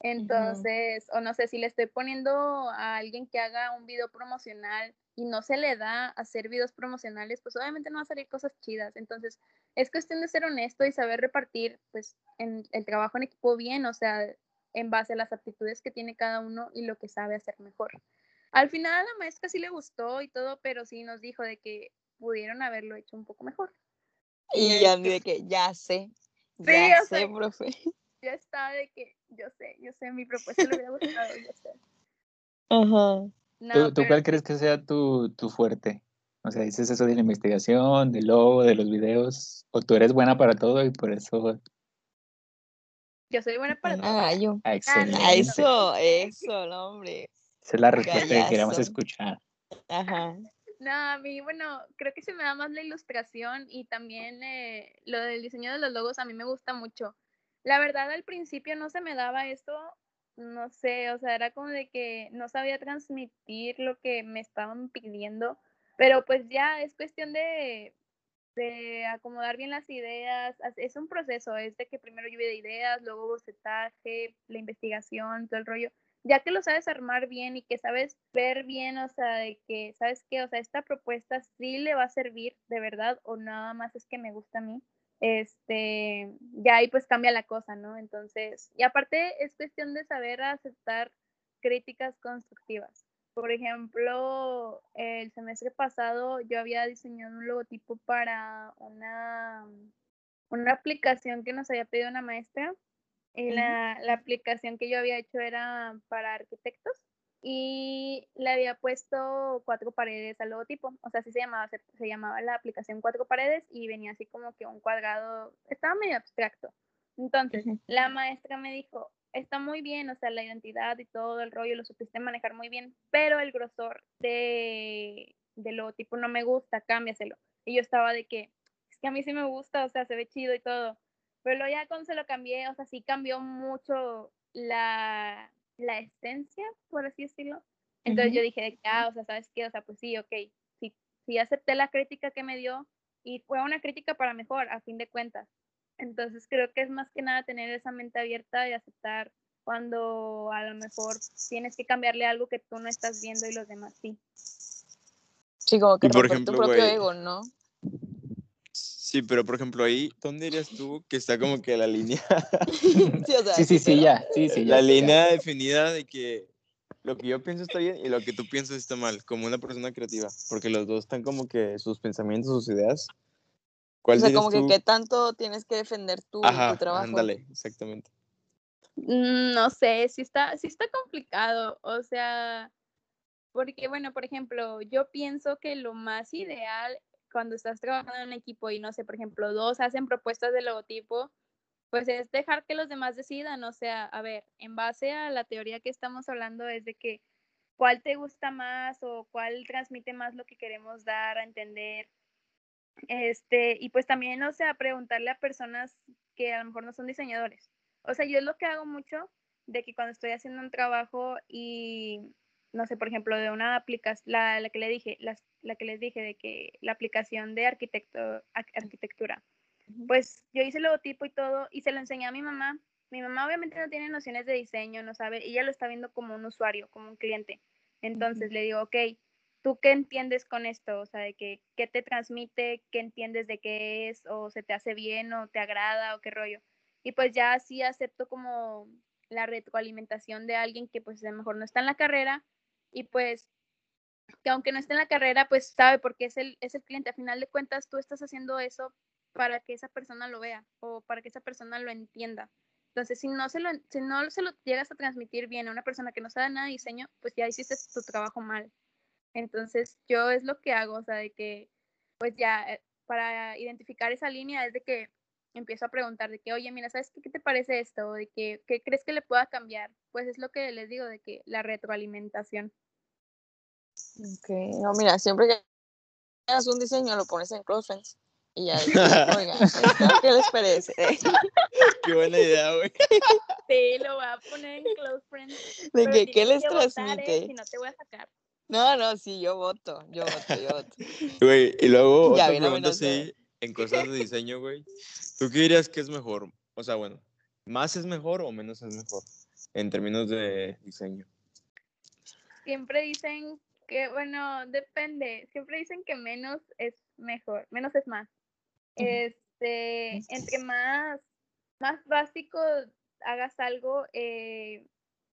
Entonces, o no sé, si le estoy poniendo a alguien que haga un video promocional y no se le da hacer videos promocionales, pues obviamente no va a salir cosas chidas. Entonces, es cuestión de ser honesto y saber repartir, pues, en el trabajo en equipo bien, o sea, en base a las aptitudes que tiene cada uno y lo que sabe hacer mejor. Al final a la maestra sí le gustó y todo, pero sí nos dijo de que pudieron haberlo hecho un poco mejor. Y Andy de que ya sé, ya sé, profe. Ya está de que yo sé, yo sé, mi propuesta le hubiera gustado, yo sé. Ajá. No, ¿Tú, tú cuál crees que sea tu, tu fuerte? O sea, dices eso de la investigación, del logo, de los videos, o tú eres buena para todo y por eso... yo soy buena para todo. Ah, yo. Ah, Ah, excelente. eso, eso, no, hombre. Esa es la respuesta que queríamos Gallazo. escuchar. Ajá. No, a mí, bueno, creo que se me da más la ilustración y también eh, lo del diseño de los logos a mí me gusta mucho. La verdad, al principio no se me daba esto, no sé, o sea, era como de que no sabía transmitir lo que me estaban pidiendo, pero pues ya es cuestión de, de acomodar bien las ideas, as- es un proceso, es de que primero lluvia de ideas, luego bocetaje, la investigación, todo el rollo ya que lo sabes armar bien y que sabes ver bien, o sea, de que, ¿sabes qué? O sea, esta propuesta sí le va a servir de verdad o nada más es que me gusta a mí. Este, ya ahí pues cambia la cosa, ¿no? Entonces, y aparte es cuestión de saber aceptar críticas constructivas. Por ejemplo, el semestre pasado yo había diseñado un logotipo para una, una aplicación que nos había pedido una maestra. Y la, la aplicación que yo había hecho era para arquitectos y le había puesto cuatro paredes al logotipo, o sea, así se llamaba, se, llamaba la aplicación cuatro paredes y venía así como que un cuadrado, estaba medio abstracto. Entonces, la maestra me dijo, está muy bien, o sea, la identidad y todo el rollo lo supiste manejar muy bien, pero el grosor de, del logotipo no me gusta, cámbiaselo. Y yo estaba de que, es que a mí sí me gusta, o sea, se ve chido y todo. Pero luego ya cuando se lo cambié, o sea, sí cambió mucho la, la esencia, por así decirlo. Entonces yo dije, ah, o sea, ¿sabes qué? O sea, pues sí, ok, sí, sí acepté la crítica que me dio y fue una crítica para mejor, a fin de cuentas. Entonces creo que es más que nada tener esa mente abierta y aceptar cuando a lo mejor tienes que cambiarle algo que tú no estás viendo y los demás sí. Sí, como que por ejemplo, tu propio ego, ¿no? Sí, pero por ejemplo ahí, ¿dónde dirías tú que está como que la línea? sí, sí, sí, ya, sí, sí, La línea definida de que lo que yo pienso está bien y lo que tú piensas está mal, como una persona creativa, porque los dos están como que sus pensamientos, sus ideas. ¿Cuál o sea, como que qué tanto tienes que defender tu, tu trabajo. Ándale, exactamente. Mm, no sé, sí está, sí está complicado, o sea, porque bueno, por ejemplo, yo pienso que lo más ideal cuando estás trabajando en un equipo y no sé, por ejemplo, dos hacen propuestas de logotipo, pues es dejar que los demás decidan, o sea, a ver, en base a la teoría que estamos hablando es de que cuál te gusta más o cuál transmite más lo que queremos dar a entender. Este, y pues también, o sea, preguntarle a personas que a lo mejor no son diseñadores. O sea, yo es lo que hago mucho de que cuando estoy haciendo un trabajo y no sé, por ejemplo, de una aplicación, la, la, que le dije, la, la, que les dije de que la aplicación de arquitecto, arquitectura, pues yo hice el logotipo y todo y se lo enseñé a mi mamá. Mi mamá obviamente no tiene nociones de diseño, no sabe, ella lo está viendo como un usuario, como un cliente. Entonces le digo, ok, ¿tú qué entiendes con esto? O sea, de que, ¿qué te transmite? ¿Qué entiendes de qué es? ¿O se te hace bien? ¿O te agrada? ¿O qué rollo? Y pues ya así acepto como la retroalimentación de alguien que pues a lo mejor no está en la carrera, y pues que aunque no esté en la carrera, pues sabe porque es el, es el cliente. A final de cuentas, tú estás haciendo eso para que esa persona lo vea o para que esa persona lo entienda. Entonces, si no se lo, si no se lo llegas a transmitir bien a una persona que no sabe nada de diseño, pues ya hiciste tu trabajo mal. Entonces, yo es lo que hago, o sea, de que, pues ya, eh, para identificar esa línea es de que empiezo a preguntar de que, oye, mira, ¿sabes qué, qué te parece esto? de que, ¿qué crees que le pueda cambiar? Pues es lo que les digo, de que la retroalimentación. Ok, no, mira, siempre que hagas un diseño lo pones en Close Friends y ya, oiga, ¿qué les parece? Qué buena idea, güey. Sí, lo voy a poner en Close Friends. ¿De que, qué les ¿eh? transmite? si no te voy a sacar. No, no, sí, yo voto, yo voto, yo voto. Güey, y luego otra pregunta así, en cosas de diseño, güey. ¿Tú qué dirías que es mejor? O sea, bueno, ¿más es mejor o menos es mejor en términos de diseño? Siempre dicen que, bueno, depende. Siempre dicen que menos es mejor, menos es más. Este, entre más, más básico hagas algo, eh,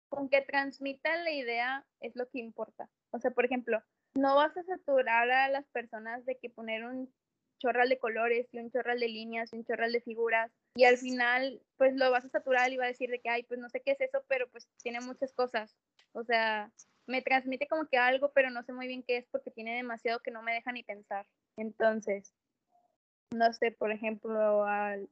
con que transmita la idea es lo que importa. O sea, por ejemplo, no vas a saturar a las personas de que poner un chorral de colores y un chorral de líneas y un chorral de figuras y al final pues lo vas a saturar y va a decir de que ay pues no sé qué es eso pero pues tiene muchas cosas o sea me transmite como que algo, pero no sé muy bien qué es porque tiene demasiado que no me deja ni pensar. Entonces, no sé, por ejemplo, al,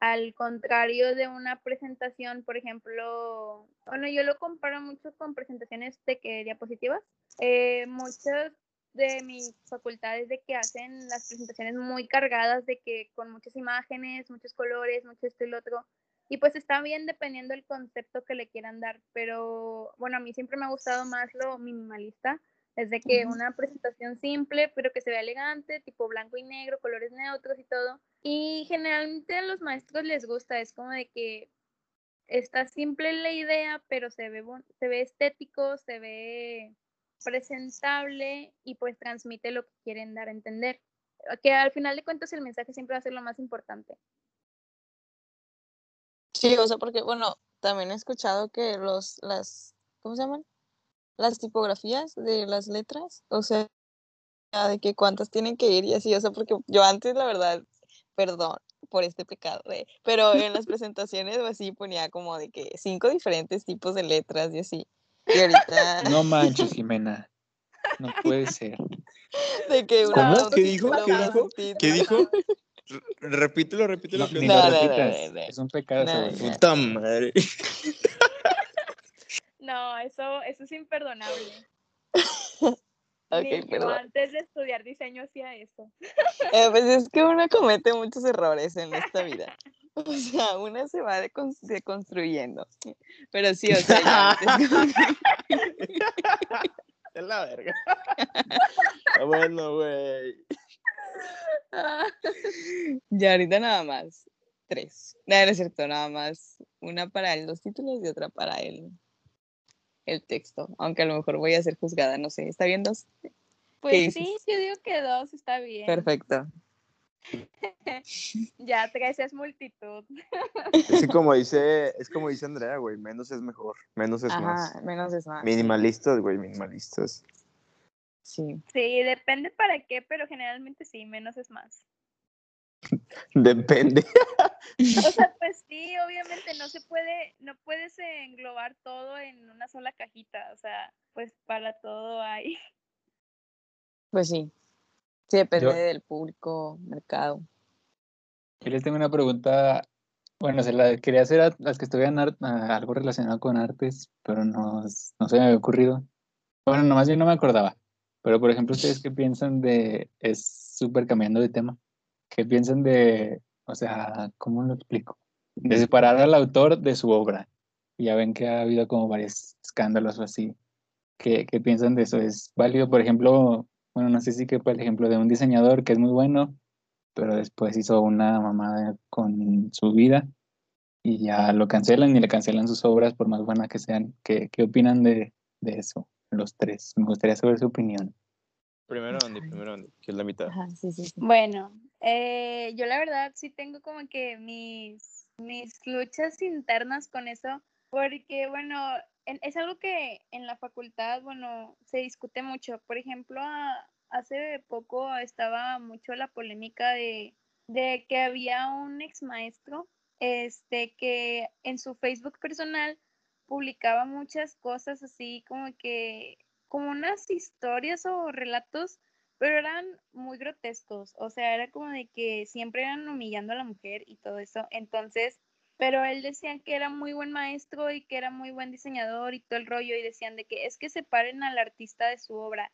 al contrario de una presentación, por ejemplo, bueno, yo lo comparo mucho con presentaciones de que diapositivas. Eh, muchas de mis facultades de que hacen las presentaciones muy cargadas, de que con muchas imágenes, muchos colores, mucho esto y lo otro, y pues está bien dependiendo del concepto que le quieran dar, pero bueno, a mí siempre me ha gustado más lo minimalista, desde que una presentación simple, pero que se vea elegante, tipo blanco y negro, colores neutros y todo. Y generalmente a los maestros les gusta, es como de que está simple la idea, pero se ve, se ve estético, se ve presentable y pues transmite lo que quieren dar a entender. que al final de cuentas el mensaje siempre va a ser lo más importante. Sí, o sea, porque, bueno, también he escuchado que los, las, ¿cómo se llaman? Las tipografías de las letras, o sea, de que cuántas tienen que ir y así, o sea, porque yo antes, la verdad, perdón por este pecado, eh, pero en las presentaciones o así ponía como de que cinco diferentes tipos de letras y así. Y ahorita... No manches, Jimena. No puede ser. De que ¿Cómo? una- ¿Qué dijo? ¿Qué dijo? ¿Qué dijo? Repítelo, repítelo. No, que. Es un pecado. No, sobre- no. Puta madre. No, eso, eso es imperdonable. Ok, Ni yo perdón. antes de estudiar diseño hacía eso. Eh, pues es que uno comete muchos errores en esta vida. O sea, una se va decon- deconstruyendo. Pero sí, o sea, Es la verga. Bueno, güey. ya ahorita nada más. Tres. No, no es cierto, nada más. Una para el- los títulos y otra para el, el texto. Aunque a lo mejor voy a ser juzgada, no sé. ¿Está bien dos? Pues dices? sí, yo digo que dos está bien. Perfecto. Ya tres es multitud. Es como dice, es como dice Andrea, güey, menos es mejor, menos es más. Menos es más. Minimalistas, güey, minimalistas. Sí. Sí, depende para qué, pero generalmente sí, menos es más. Depende. O sea, pues sí, obviamente no se puede, no puedes englobar todo en una sola cajita. O sea, pues para todo hay. Pues sí. Sí, depende Yo- del público, mercado. Yo les tengo una pregunta. Bueno, se la quería hacer a las que estudian a algo relacionado con artes, pero no, no se me había ocurrido. Bueno, nomás yo no me acordaba. Pero, por ejemplo, ¿ustedes qué piensan de, es súper cambiando de tema, qué piensan de, o sea, ¿cómo lo explico? De separar al autor de su obra. Ya ven que ha habido como varios escándalos o así. ¿Qué, qué piensan de eso? ¿Es válido, por ejemplo, bueno, no sé si que por ejemplo de un diseñador que es muy bueno, pero después hizo una mamada con su vida y ya lo cancelan y le cancelan sus obras por más buenas que sean. ¿Qué, qué opinan de, de eso, los tres? Me gustaría saber su opinión. Primero Andy, primero Andy, que es la mitad. Ajá, sí, sí, sí. Bueno, eh, yo la verdad sí tengo como que mis, mis luchas internas con eso, porque bueno, en- es algo que en la facultad, bueno, se discute mucho. Por ejemplo, a- hace poco estaba mucho la polémica de, de que había un ex maestro este, que en su Facebook personal publicaba muchas cosas así como que, como unas historias o relatos pero eran muy grotescos, o sea, era como de que siempre eran humillando a la mujer y todo eso, entonces, pero él decía que era muy buen maestro y que era muy buen diseñador y todo el rollo, y decían de que es que separen al artista de su obra,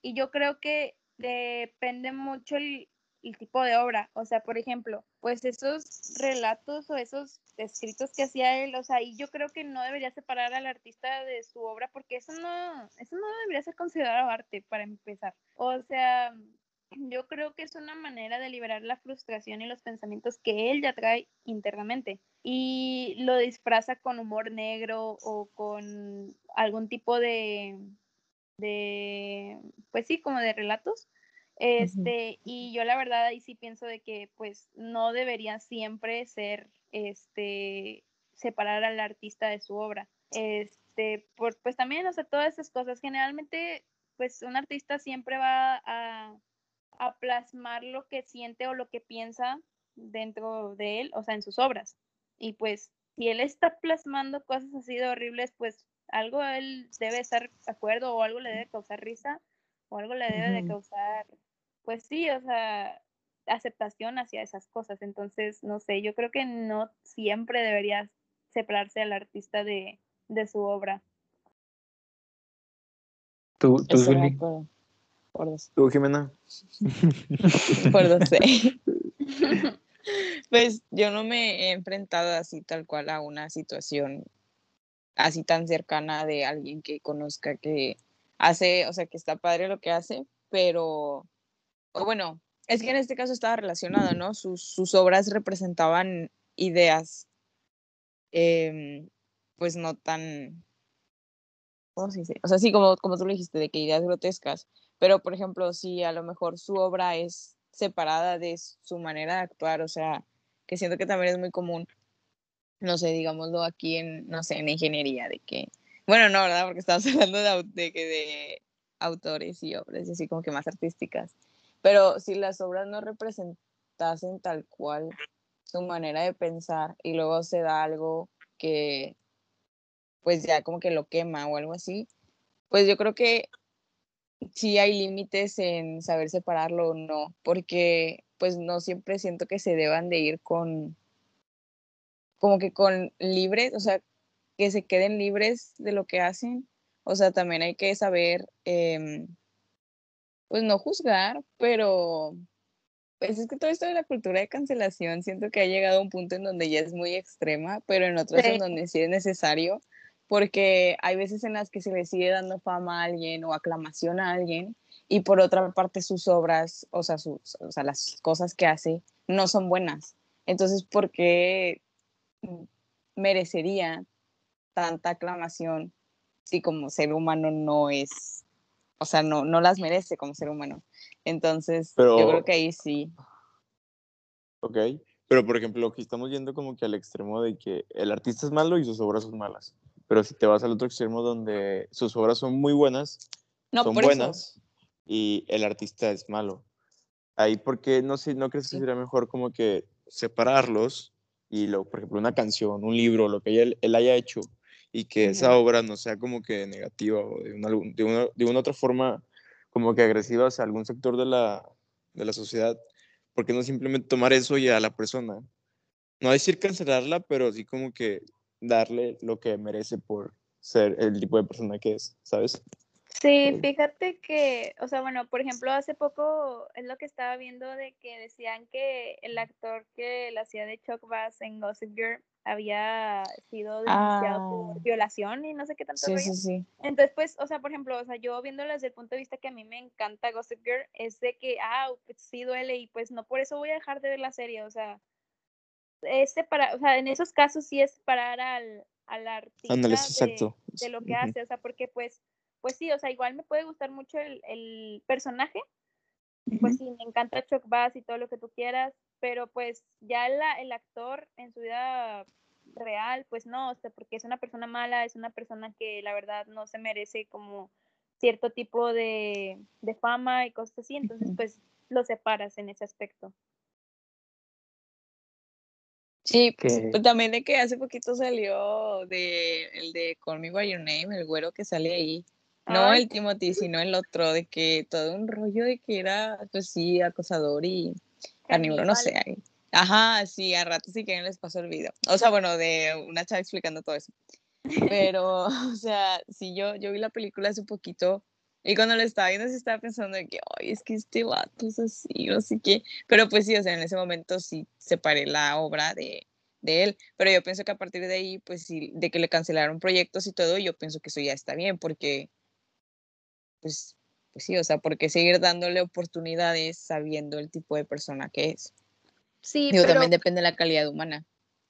y yo creo que depende mucho el, el tipo de obra, o sea, por ejemplo, pues esos relatos o esos escritos que hacía él, o sea, y yo creo que no debería separar al artista de su obra porque eso no, eso no debería ser considerado arte para empezar. O sea, yo creo que es una manera de liberar la frustración y los pensamientos que él ya trae internamente y lo disfraza con humor negro o con algún tipo de, de pues sí, como de relatos. Este, y yo la verdad ahí sí pienso de que pues no debería siempre ser este separar al artista de su obra. Este, por, pues también, o sea, todas esas cosas. Generalmente, pues un artista siempre va a, a plasmar lo que siente o lo que piensa dentro de él, o sea, en sus obras. Y pues, si él está plasmando cosas así de horribles, pues algo él debe estar de acuerdo o algo le debe causar risa o algo le debe de causar, pues sí, o sea, aceptación hacia esas cosas. Entonces, no sé, yo creo que no siempre debería separarse al artista de, de su obra. ¿Tú, tú acuerdo. Por dos. ¿Tú, Jimena? Por dos. Pues yo no me he enfrentado así tal cual a una situación así tan cercana de alguien que conozca que hace, o sea, que está padre lo que hace, pero, o bueno, es que en este caso estaba relacionado, ¿no? Sus, sus obras representaban ideas, em, pues no tan, ¿cómo? O sea, sí, como, como tú lo dijiste, de que ideas grotescas, pero por ejemplo, si a lo mejor su obra es separada de su manera de actuar, o sea, que siento que también es muy común, no sé, digámoslo aquí en, no sé, en ingeniería, de que, bueno, no, ¿verdad? Porque estamos hablando de, de, de autores y obras, así como que más artísticas, pero si las obras no representasen tal cual su manera de pensar y luego se da algo que pues ya como que lo quema o algo así, pues yo creo que sí hay límites en saber separarlo o no, porque pues no siempre siento que se deban de ir con, como que con libres, o sea, que se queden libres de lo que hacen, o sea, también hay que saber, em, pues no juzgar, pero pues es que todo esto de la cultura de cancelación siento que ha llegado a un punto en donde ya es muy extrema, pero en otros Sí. en donde sí es necesario, porque hay veces en las que se le sigue dando fama a alguien o aclamación a alguien y por otra parte sus obras, o sea, sus, o sea, las cosas que hace no son buenas. Entonces, ¿por qué merecería tanta aclamación si como ser humano no es, o sea, no, no las merece como ser humano? Entonces, yo creo que ahí sí. Ok. Pero, por ejemplo, aquí estamos yendo como que al extremo de que el artista es malo y sus obras son malas. Pero si te vas al otro extremo donde sus obras son muy buenas, No, son eso. buenas y el artista es malo. Ahí, porque no sé, no crees que sería mejor como que separarlos y, lo, por ejemplo, una canción, un libro, lo que él, él haya hecho y que esa obra no sea como que negativa o de una, de una, de una otra forma como que agresiva hacia algún sector de la, de la sociedad? ¿Por qué no simplemente tomar eso y a la persona? No decir cancelarla, pero sí como que darle lo que merece por ser el tipo de persona que es, ¿sabes? Sí, fíjate que, o sea, bueno, por ejemplo, hace poco es lo que estaba viendo de que decían que el actor que la hacía de Chuck Bass en Gossip Girl había sido denunciado Ah. por violación y no sé qué tanto Sí, rollo. sí, sí. Entonces, pues, o sea, por ejemplo, o sea, yo viéndolo desde el punto de vista que a mí me encanta Gossip Girl, es de que, ah, pues sí duele y pues no por eso voy a dejar de ver la serie, o sea, separar, o sea, en esos casos sí es separar al, al artista Ándale, de, exacto. de lo que hace, o sea, porque pues, pues sí, o sea, igual me puede gustar mucho el, el personaje, pues sí, me encanta Chuck Bass y todo lo que tú quieras, pero pues ya la- el actor en su vida real, pues no, o sea, porque es una persona mala, es una persona que la verdad no se merece como cierto tipo de, de fama y cosas así, entonces pues lo separas en ese aspecto. Sí, Que- pues también de que hace poquito salió de el de Call Me By Your Name, el güero que sale ahí. No Ay, el Timothy, sino el otro, de que todo un rollo de que era, pues sí, acosador y carnívoro, no sé. ahí. Ajá, sí, a rato si quieren les paso el video. O sea, bueno, de una chava explicando todo eso. Pero, o sea, sí, yo, yo vi la película hace poquito y cuando la estaba viendo sí estaba pensando de que, ay, es que este vato es así, no sé qué. Pero pues sí, o sea, en ese momento sí separé la obra de, de él. Pero yo pienso que a partir de ahí, pues sí, de que le cancelaron proyectos y todo, yo pienso que eso ya está bien porque, pues, pues sí, o sea, porque seguir dándole oportunidades sabiendo el tipo de persona que es. Sí, Digo, pero también depende de la calidad humana.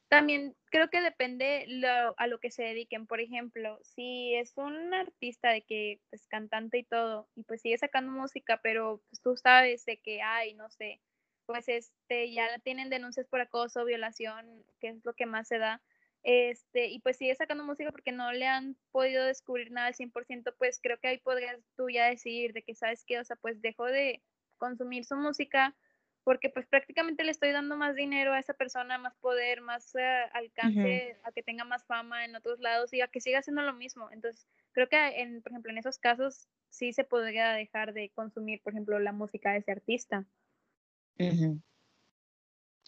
también creo que depende lo- a lo que se dediquen. Por ejemplo, si es un artista de que pues cantante y todo, y pues sigue sacando música, pero pues, tú sabes de que hay, no sé, pues este ya tienen denuncias por acoso, violación, que es lo que más se da. Este, y pues sigue sacando música porque no le han podido descubrir nada al 100%, pues creo que ahí podrías tú ya decidir de que sabes que, o sea, pues dejo de consumir su música porque pues prácticamente le estoy dando más dinero a esa persona, más poder, más eh, alcance, a que tenga más fama en otros lados y a que siga haciendo lo mismo. Entonces, creo que en, por ejemplo, en esos casos sí se podría dejar de consumir, por ejemplo, la música de ese artista.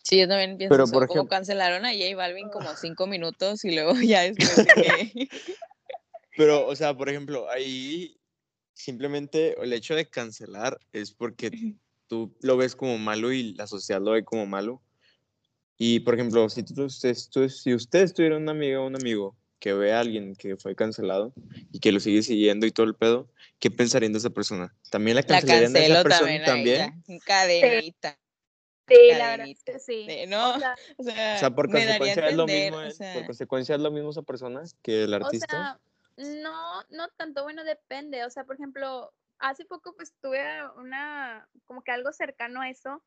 Sí, yo también pienso Pero, eso, por como ejem- cancelaron a J Balvin como cinco minutos y luego ya después de que... Pero, o sea, por ejemplo, ahí simplemente el hecho de cancelar es porque tú lo ves como malo y la sociedad lo ve como malo. Y, por ejemplo, si, tú, ustedes- tú- si usted tuviera una amiga o un amigo que ve a alguien que fue cancelado y que lo sigue siguiendo y todo el pedo, ¿qué pensarían de esa persona? ¿También la La cancelarían a esa cancelo persona también también? Cadenita. Sí, la verdad es que sí. De- no, O sea, o sea, O sea, por consecuencia es lo mismo, o sea, por consecuencia es lo mismo esa persona que el o artista. sea, no, no tanto, bueno, depende. O sea, por ejemplo, hace poco pues tuve una, como que algo cercano a eso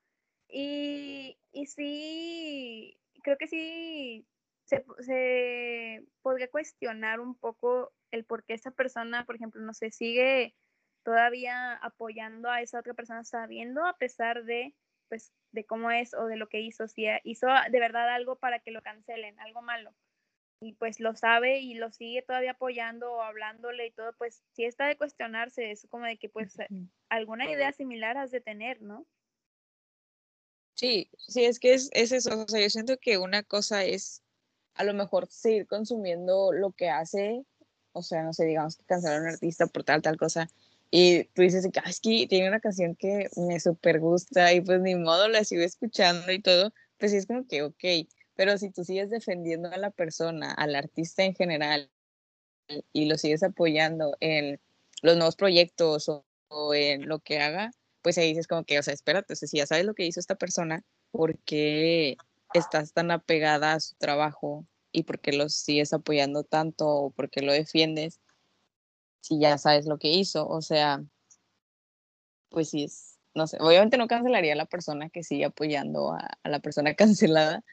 y, y sí, creo que sí se, se podría cuestionar un poco el por qué esa persona, por ejemplo, no sé, sigue todavía apoyando a esa otra persona sabiendo a pesar de pues de cómo es o de lo que hizo, si hizo de verdad algo para que lo cancelen, algo malo y pues lo sabe y lo sigue todavía apoyando o hablándole y todo, pues sí está de cuestionarse, es como de que pues alguna idea similar has de tener, ¿no? Sí, sí, es que es, es eso, o sea, yo siento que una cosa es a lo mejor seguir consumiendo lo que hace, o sea, no sé, digamos que cancelar a un artista por tal, tal cosa, y tú dices que, es que tiene una canción que me súper gusta y pues ni modo la sigo escuchando y todo, pues sí es como que, ok, pero si tú sigues defendiendo a la persona, al artista en general, y lo sigues apoyando en los nuevos proyectos o, en lo que haga, pues ahí dices como que, o sea, espérate, o sea, si ya sabes lo que hizo esta persona, ¿por qué estás tan apegada a su trabajo y por qué lo sigues apoyando tanto o por qué lo defiendes si ya sabes lo que hizo? O sea, pues sí es, no sé, obviamente no cancelaría a la persona que sigue apoyando a la persona cancelada,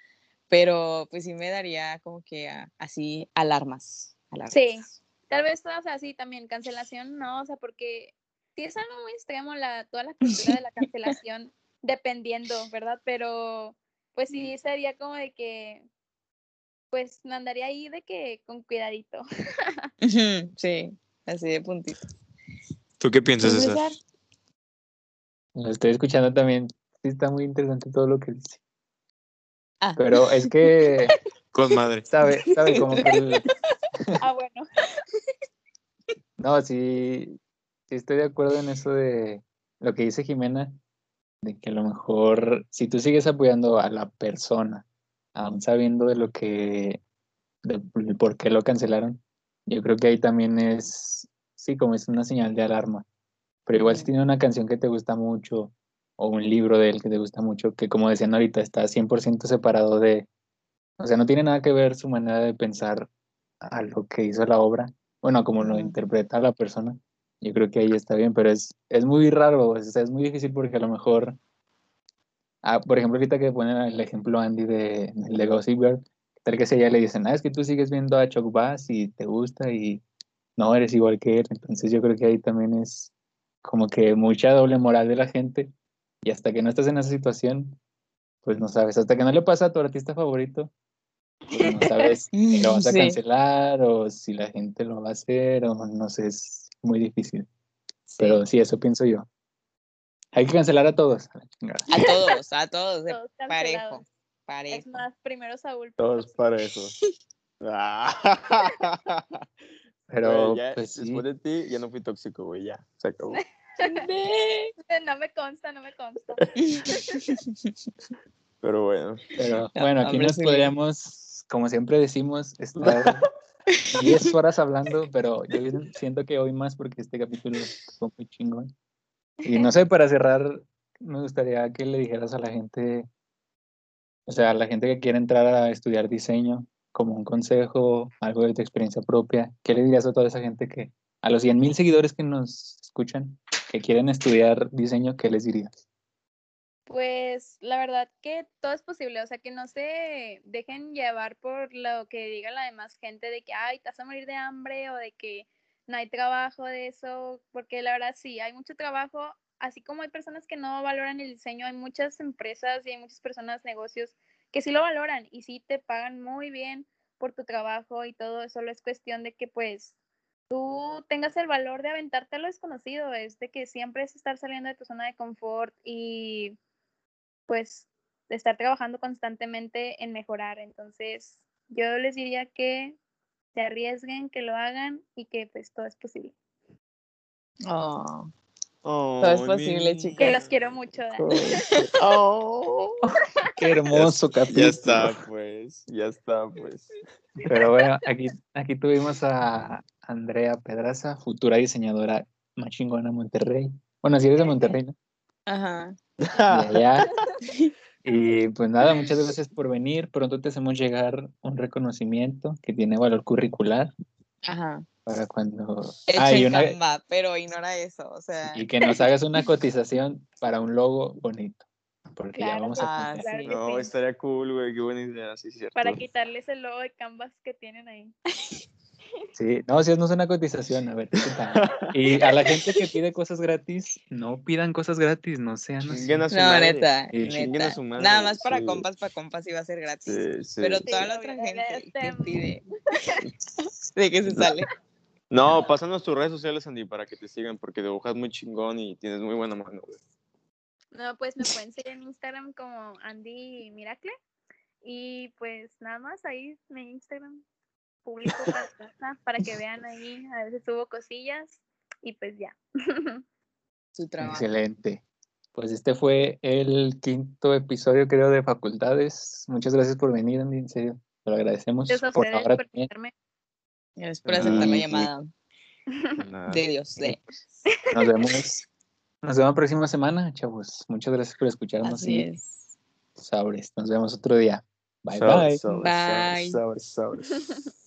pero pues sí me daría como que así alarmas, Sí, tal vez todas así también, cancelación no, o sea, porque sí es algo muy extremo la, toda la cultura de la cancelación, dependiendo, ¿verdad? Pero pues sí sería como de que, pues andaría ahí de que con cuidadito. sí, así de puntito. ¿Tú qué piensas, César? Lo estoy escuchando también. Sí, está muy interesante todo lo que dice. Ah. Pero es que. Con madre. Sabe, sabe como que. Ah, bueno. No, sí, sí estoy de acuerdo en eso de lo que dice Jimena, de que a lo mejor si tú sigues apoyando a la persona, aún sabiendo de lo que, de por qué lo cancelaron, yo creo que ahí también es, sí, como es una señal de alarma. Pero igual si tiene una canción que te gusta mucho, o un libro de él que te gusta mucho, que como decían ahorita, está 100% separado de, o sea, no tiene nada que ver su manera de pensar a lo que hizo la obra, bueno, como lo interpreta la persona, yo creo que ahí está bien, pero es, es muy raro, o sea, es muy difícil porque a lo mejor, ah, por ejemplo, ahorita que ponen el ejemplo Andy de, de Gossip Girl, tal que ella le dicen, ah, es que tú sigues viendo a Chuck Bass y te gusta y no eres igual que él, entonces yo creo que ahí también es como que mucha doble moral de la gente y hasta que no estás en esa situación, pues no sabes. Hasta que no le pasa a tu artista favorito, pues no sabes si lo vas a cancelar o si la gente lo va a hacer o no sé, es muy difícil. Pero sí, eso pienso yo. Hay que cancelar a todos. A todos, a todos, todos parejo, parejo. Es más, primero Saúl. Todos parejos. Pero ya, pues, después de ti ya no fui tóxico, güey, ya, se acabó. No me consta, no me consta. Pero bueno. Pero bueno, aquí nos podríamos, como siempre decimos, estar 10 horas hablando, pero yo siento que hoy más porque este capítulo fue muy chingón. Y no sé, para cerrar, me gustaría que le dijeras a la gente, o sea, la gente que quiere entrar a estudiar diseño, como un consejo, algo de tu experiencia propia, ¿qué le dirías a toda esa gente que, a los 100 mil seguidores que nos escuchan, que quieren estudiar diseño, ¿qué les dirías? Pues la verdad que todo es posible, o sea, que no se dejen llevar por lo que diga la demás gente de que, ay, te vas a morir de hambre o de que no hay trabajo de eso, porque la verdad sí, hay mucho trabajo, así como hay personas que no valoran el diseño, hay muchas empresas y hay muchas personas, negocios que sí lo valoran y sí te pagan muy bien por tu trabajo y todo, solo es cuestión de que pues tú tengas el valor de aventarte a lo desconocido, es de que siempre es estar saliendo de tu zona de confort y pues estar trabajando constantemente en mejorar. Entonces, yo les diría que se arriesguen, que lo hagan y que pues todo es posible. Oh. Todo es posible, chicos. Que los quiero mucho. Oh, qué hermoso capítulo. Ya está, pues. Ya está, pues. Pero bueno, aquí, aquí tuvimos a, Andrea Pedraza, futura diseñadora más chingona Monterrey. Bueno, si eres de Monterrey, ¿no? Ajá. Y pues nada, muchas gracias por venir. Pronto te hacemos llegar un reconocimiento que tiene valor curricular. Ajá. Para cuando... Hecho Ah, y, en una- Canva, pero ignora eso, o sea, y que nos hagas una cotización para un logo bonito. Porque ya vamos que a sí, que No, estaría cool, güey. Qué buena idea, sí, cierto. Para quitarles el logo de Canvas que tienen ahí. Sí, no, si no es una cotización, a ver. ¿qué tal? Y a la gente que pide cosas gratis, no pidan cosas gratis, no sean así. Chinguen a su no, madre. neta, Sí, a su madre, Nada más para sí. compas, para compas iba a ser gratis. Sí, sí. Pero Sí, toda la otra gente este, que pide. ¿De qué se sale? No, pásanos tus redes sociales, Andy, para que te sigan, porque dibujas muy chingón y tienes muy buena mano, güey. No, pues me pueden seguir en Instagram como Andy Miracle. Y pues nada más ahí mi Instagram público para, que vean ahí. A veces subo cosillas y pues ya. Su trabajo. Excelente. Pues este fue el quinto episodio, creo, de Facultades. Muchas gracias por venir, Andy, en serio. Te lo agradecemos. Gracias a Por ahora por Gracias por aceptar la Mm, llamada de Dios. De... Nos vemos. Nos vemos la próxima semana, chavos. Muchas gracias por escucharnos. Así y es. Sobres. Nos vemos otro día. Bye, bye. sobres, Bye. sobres, sobres, sobres.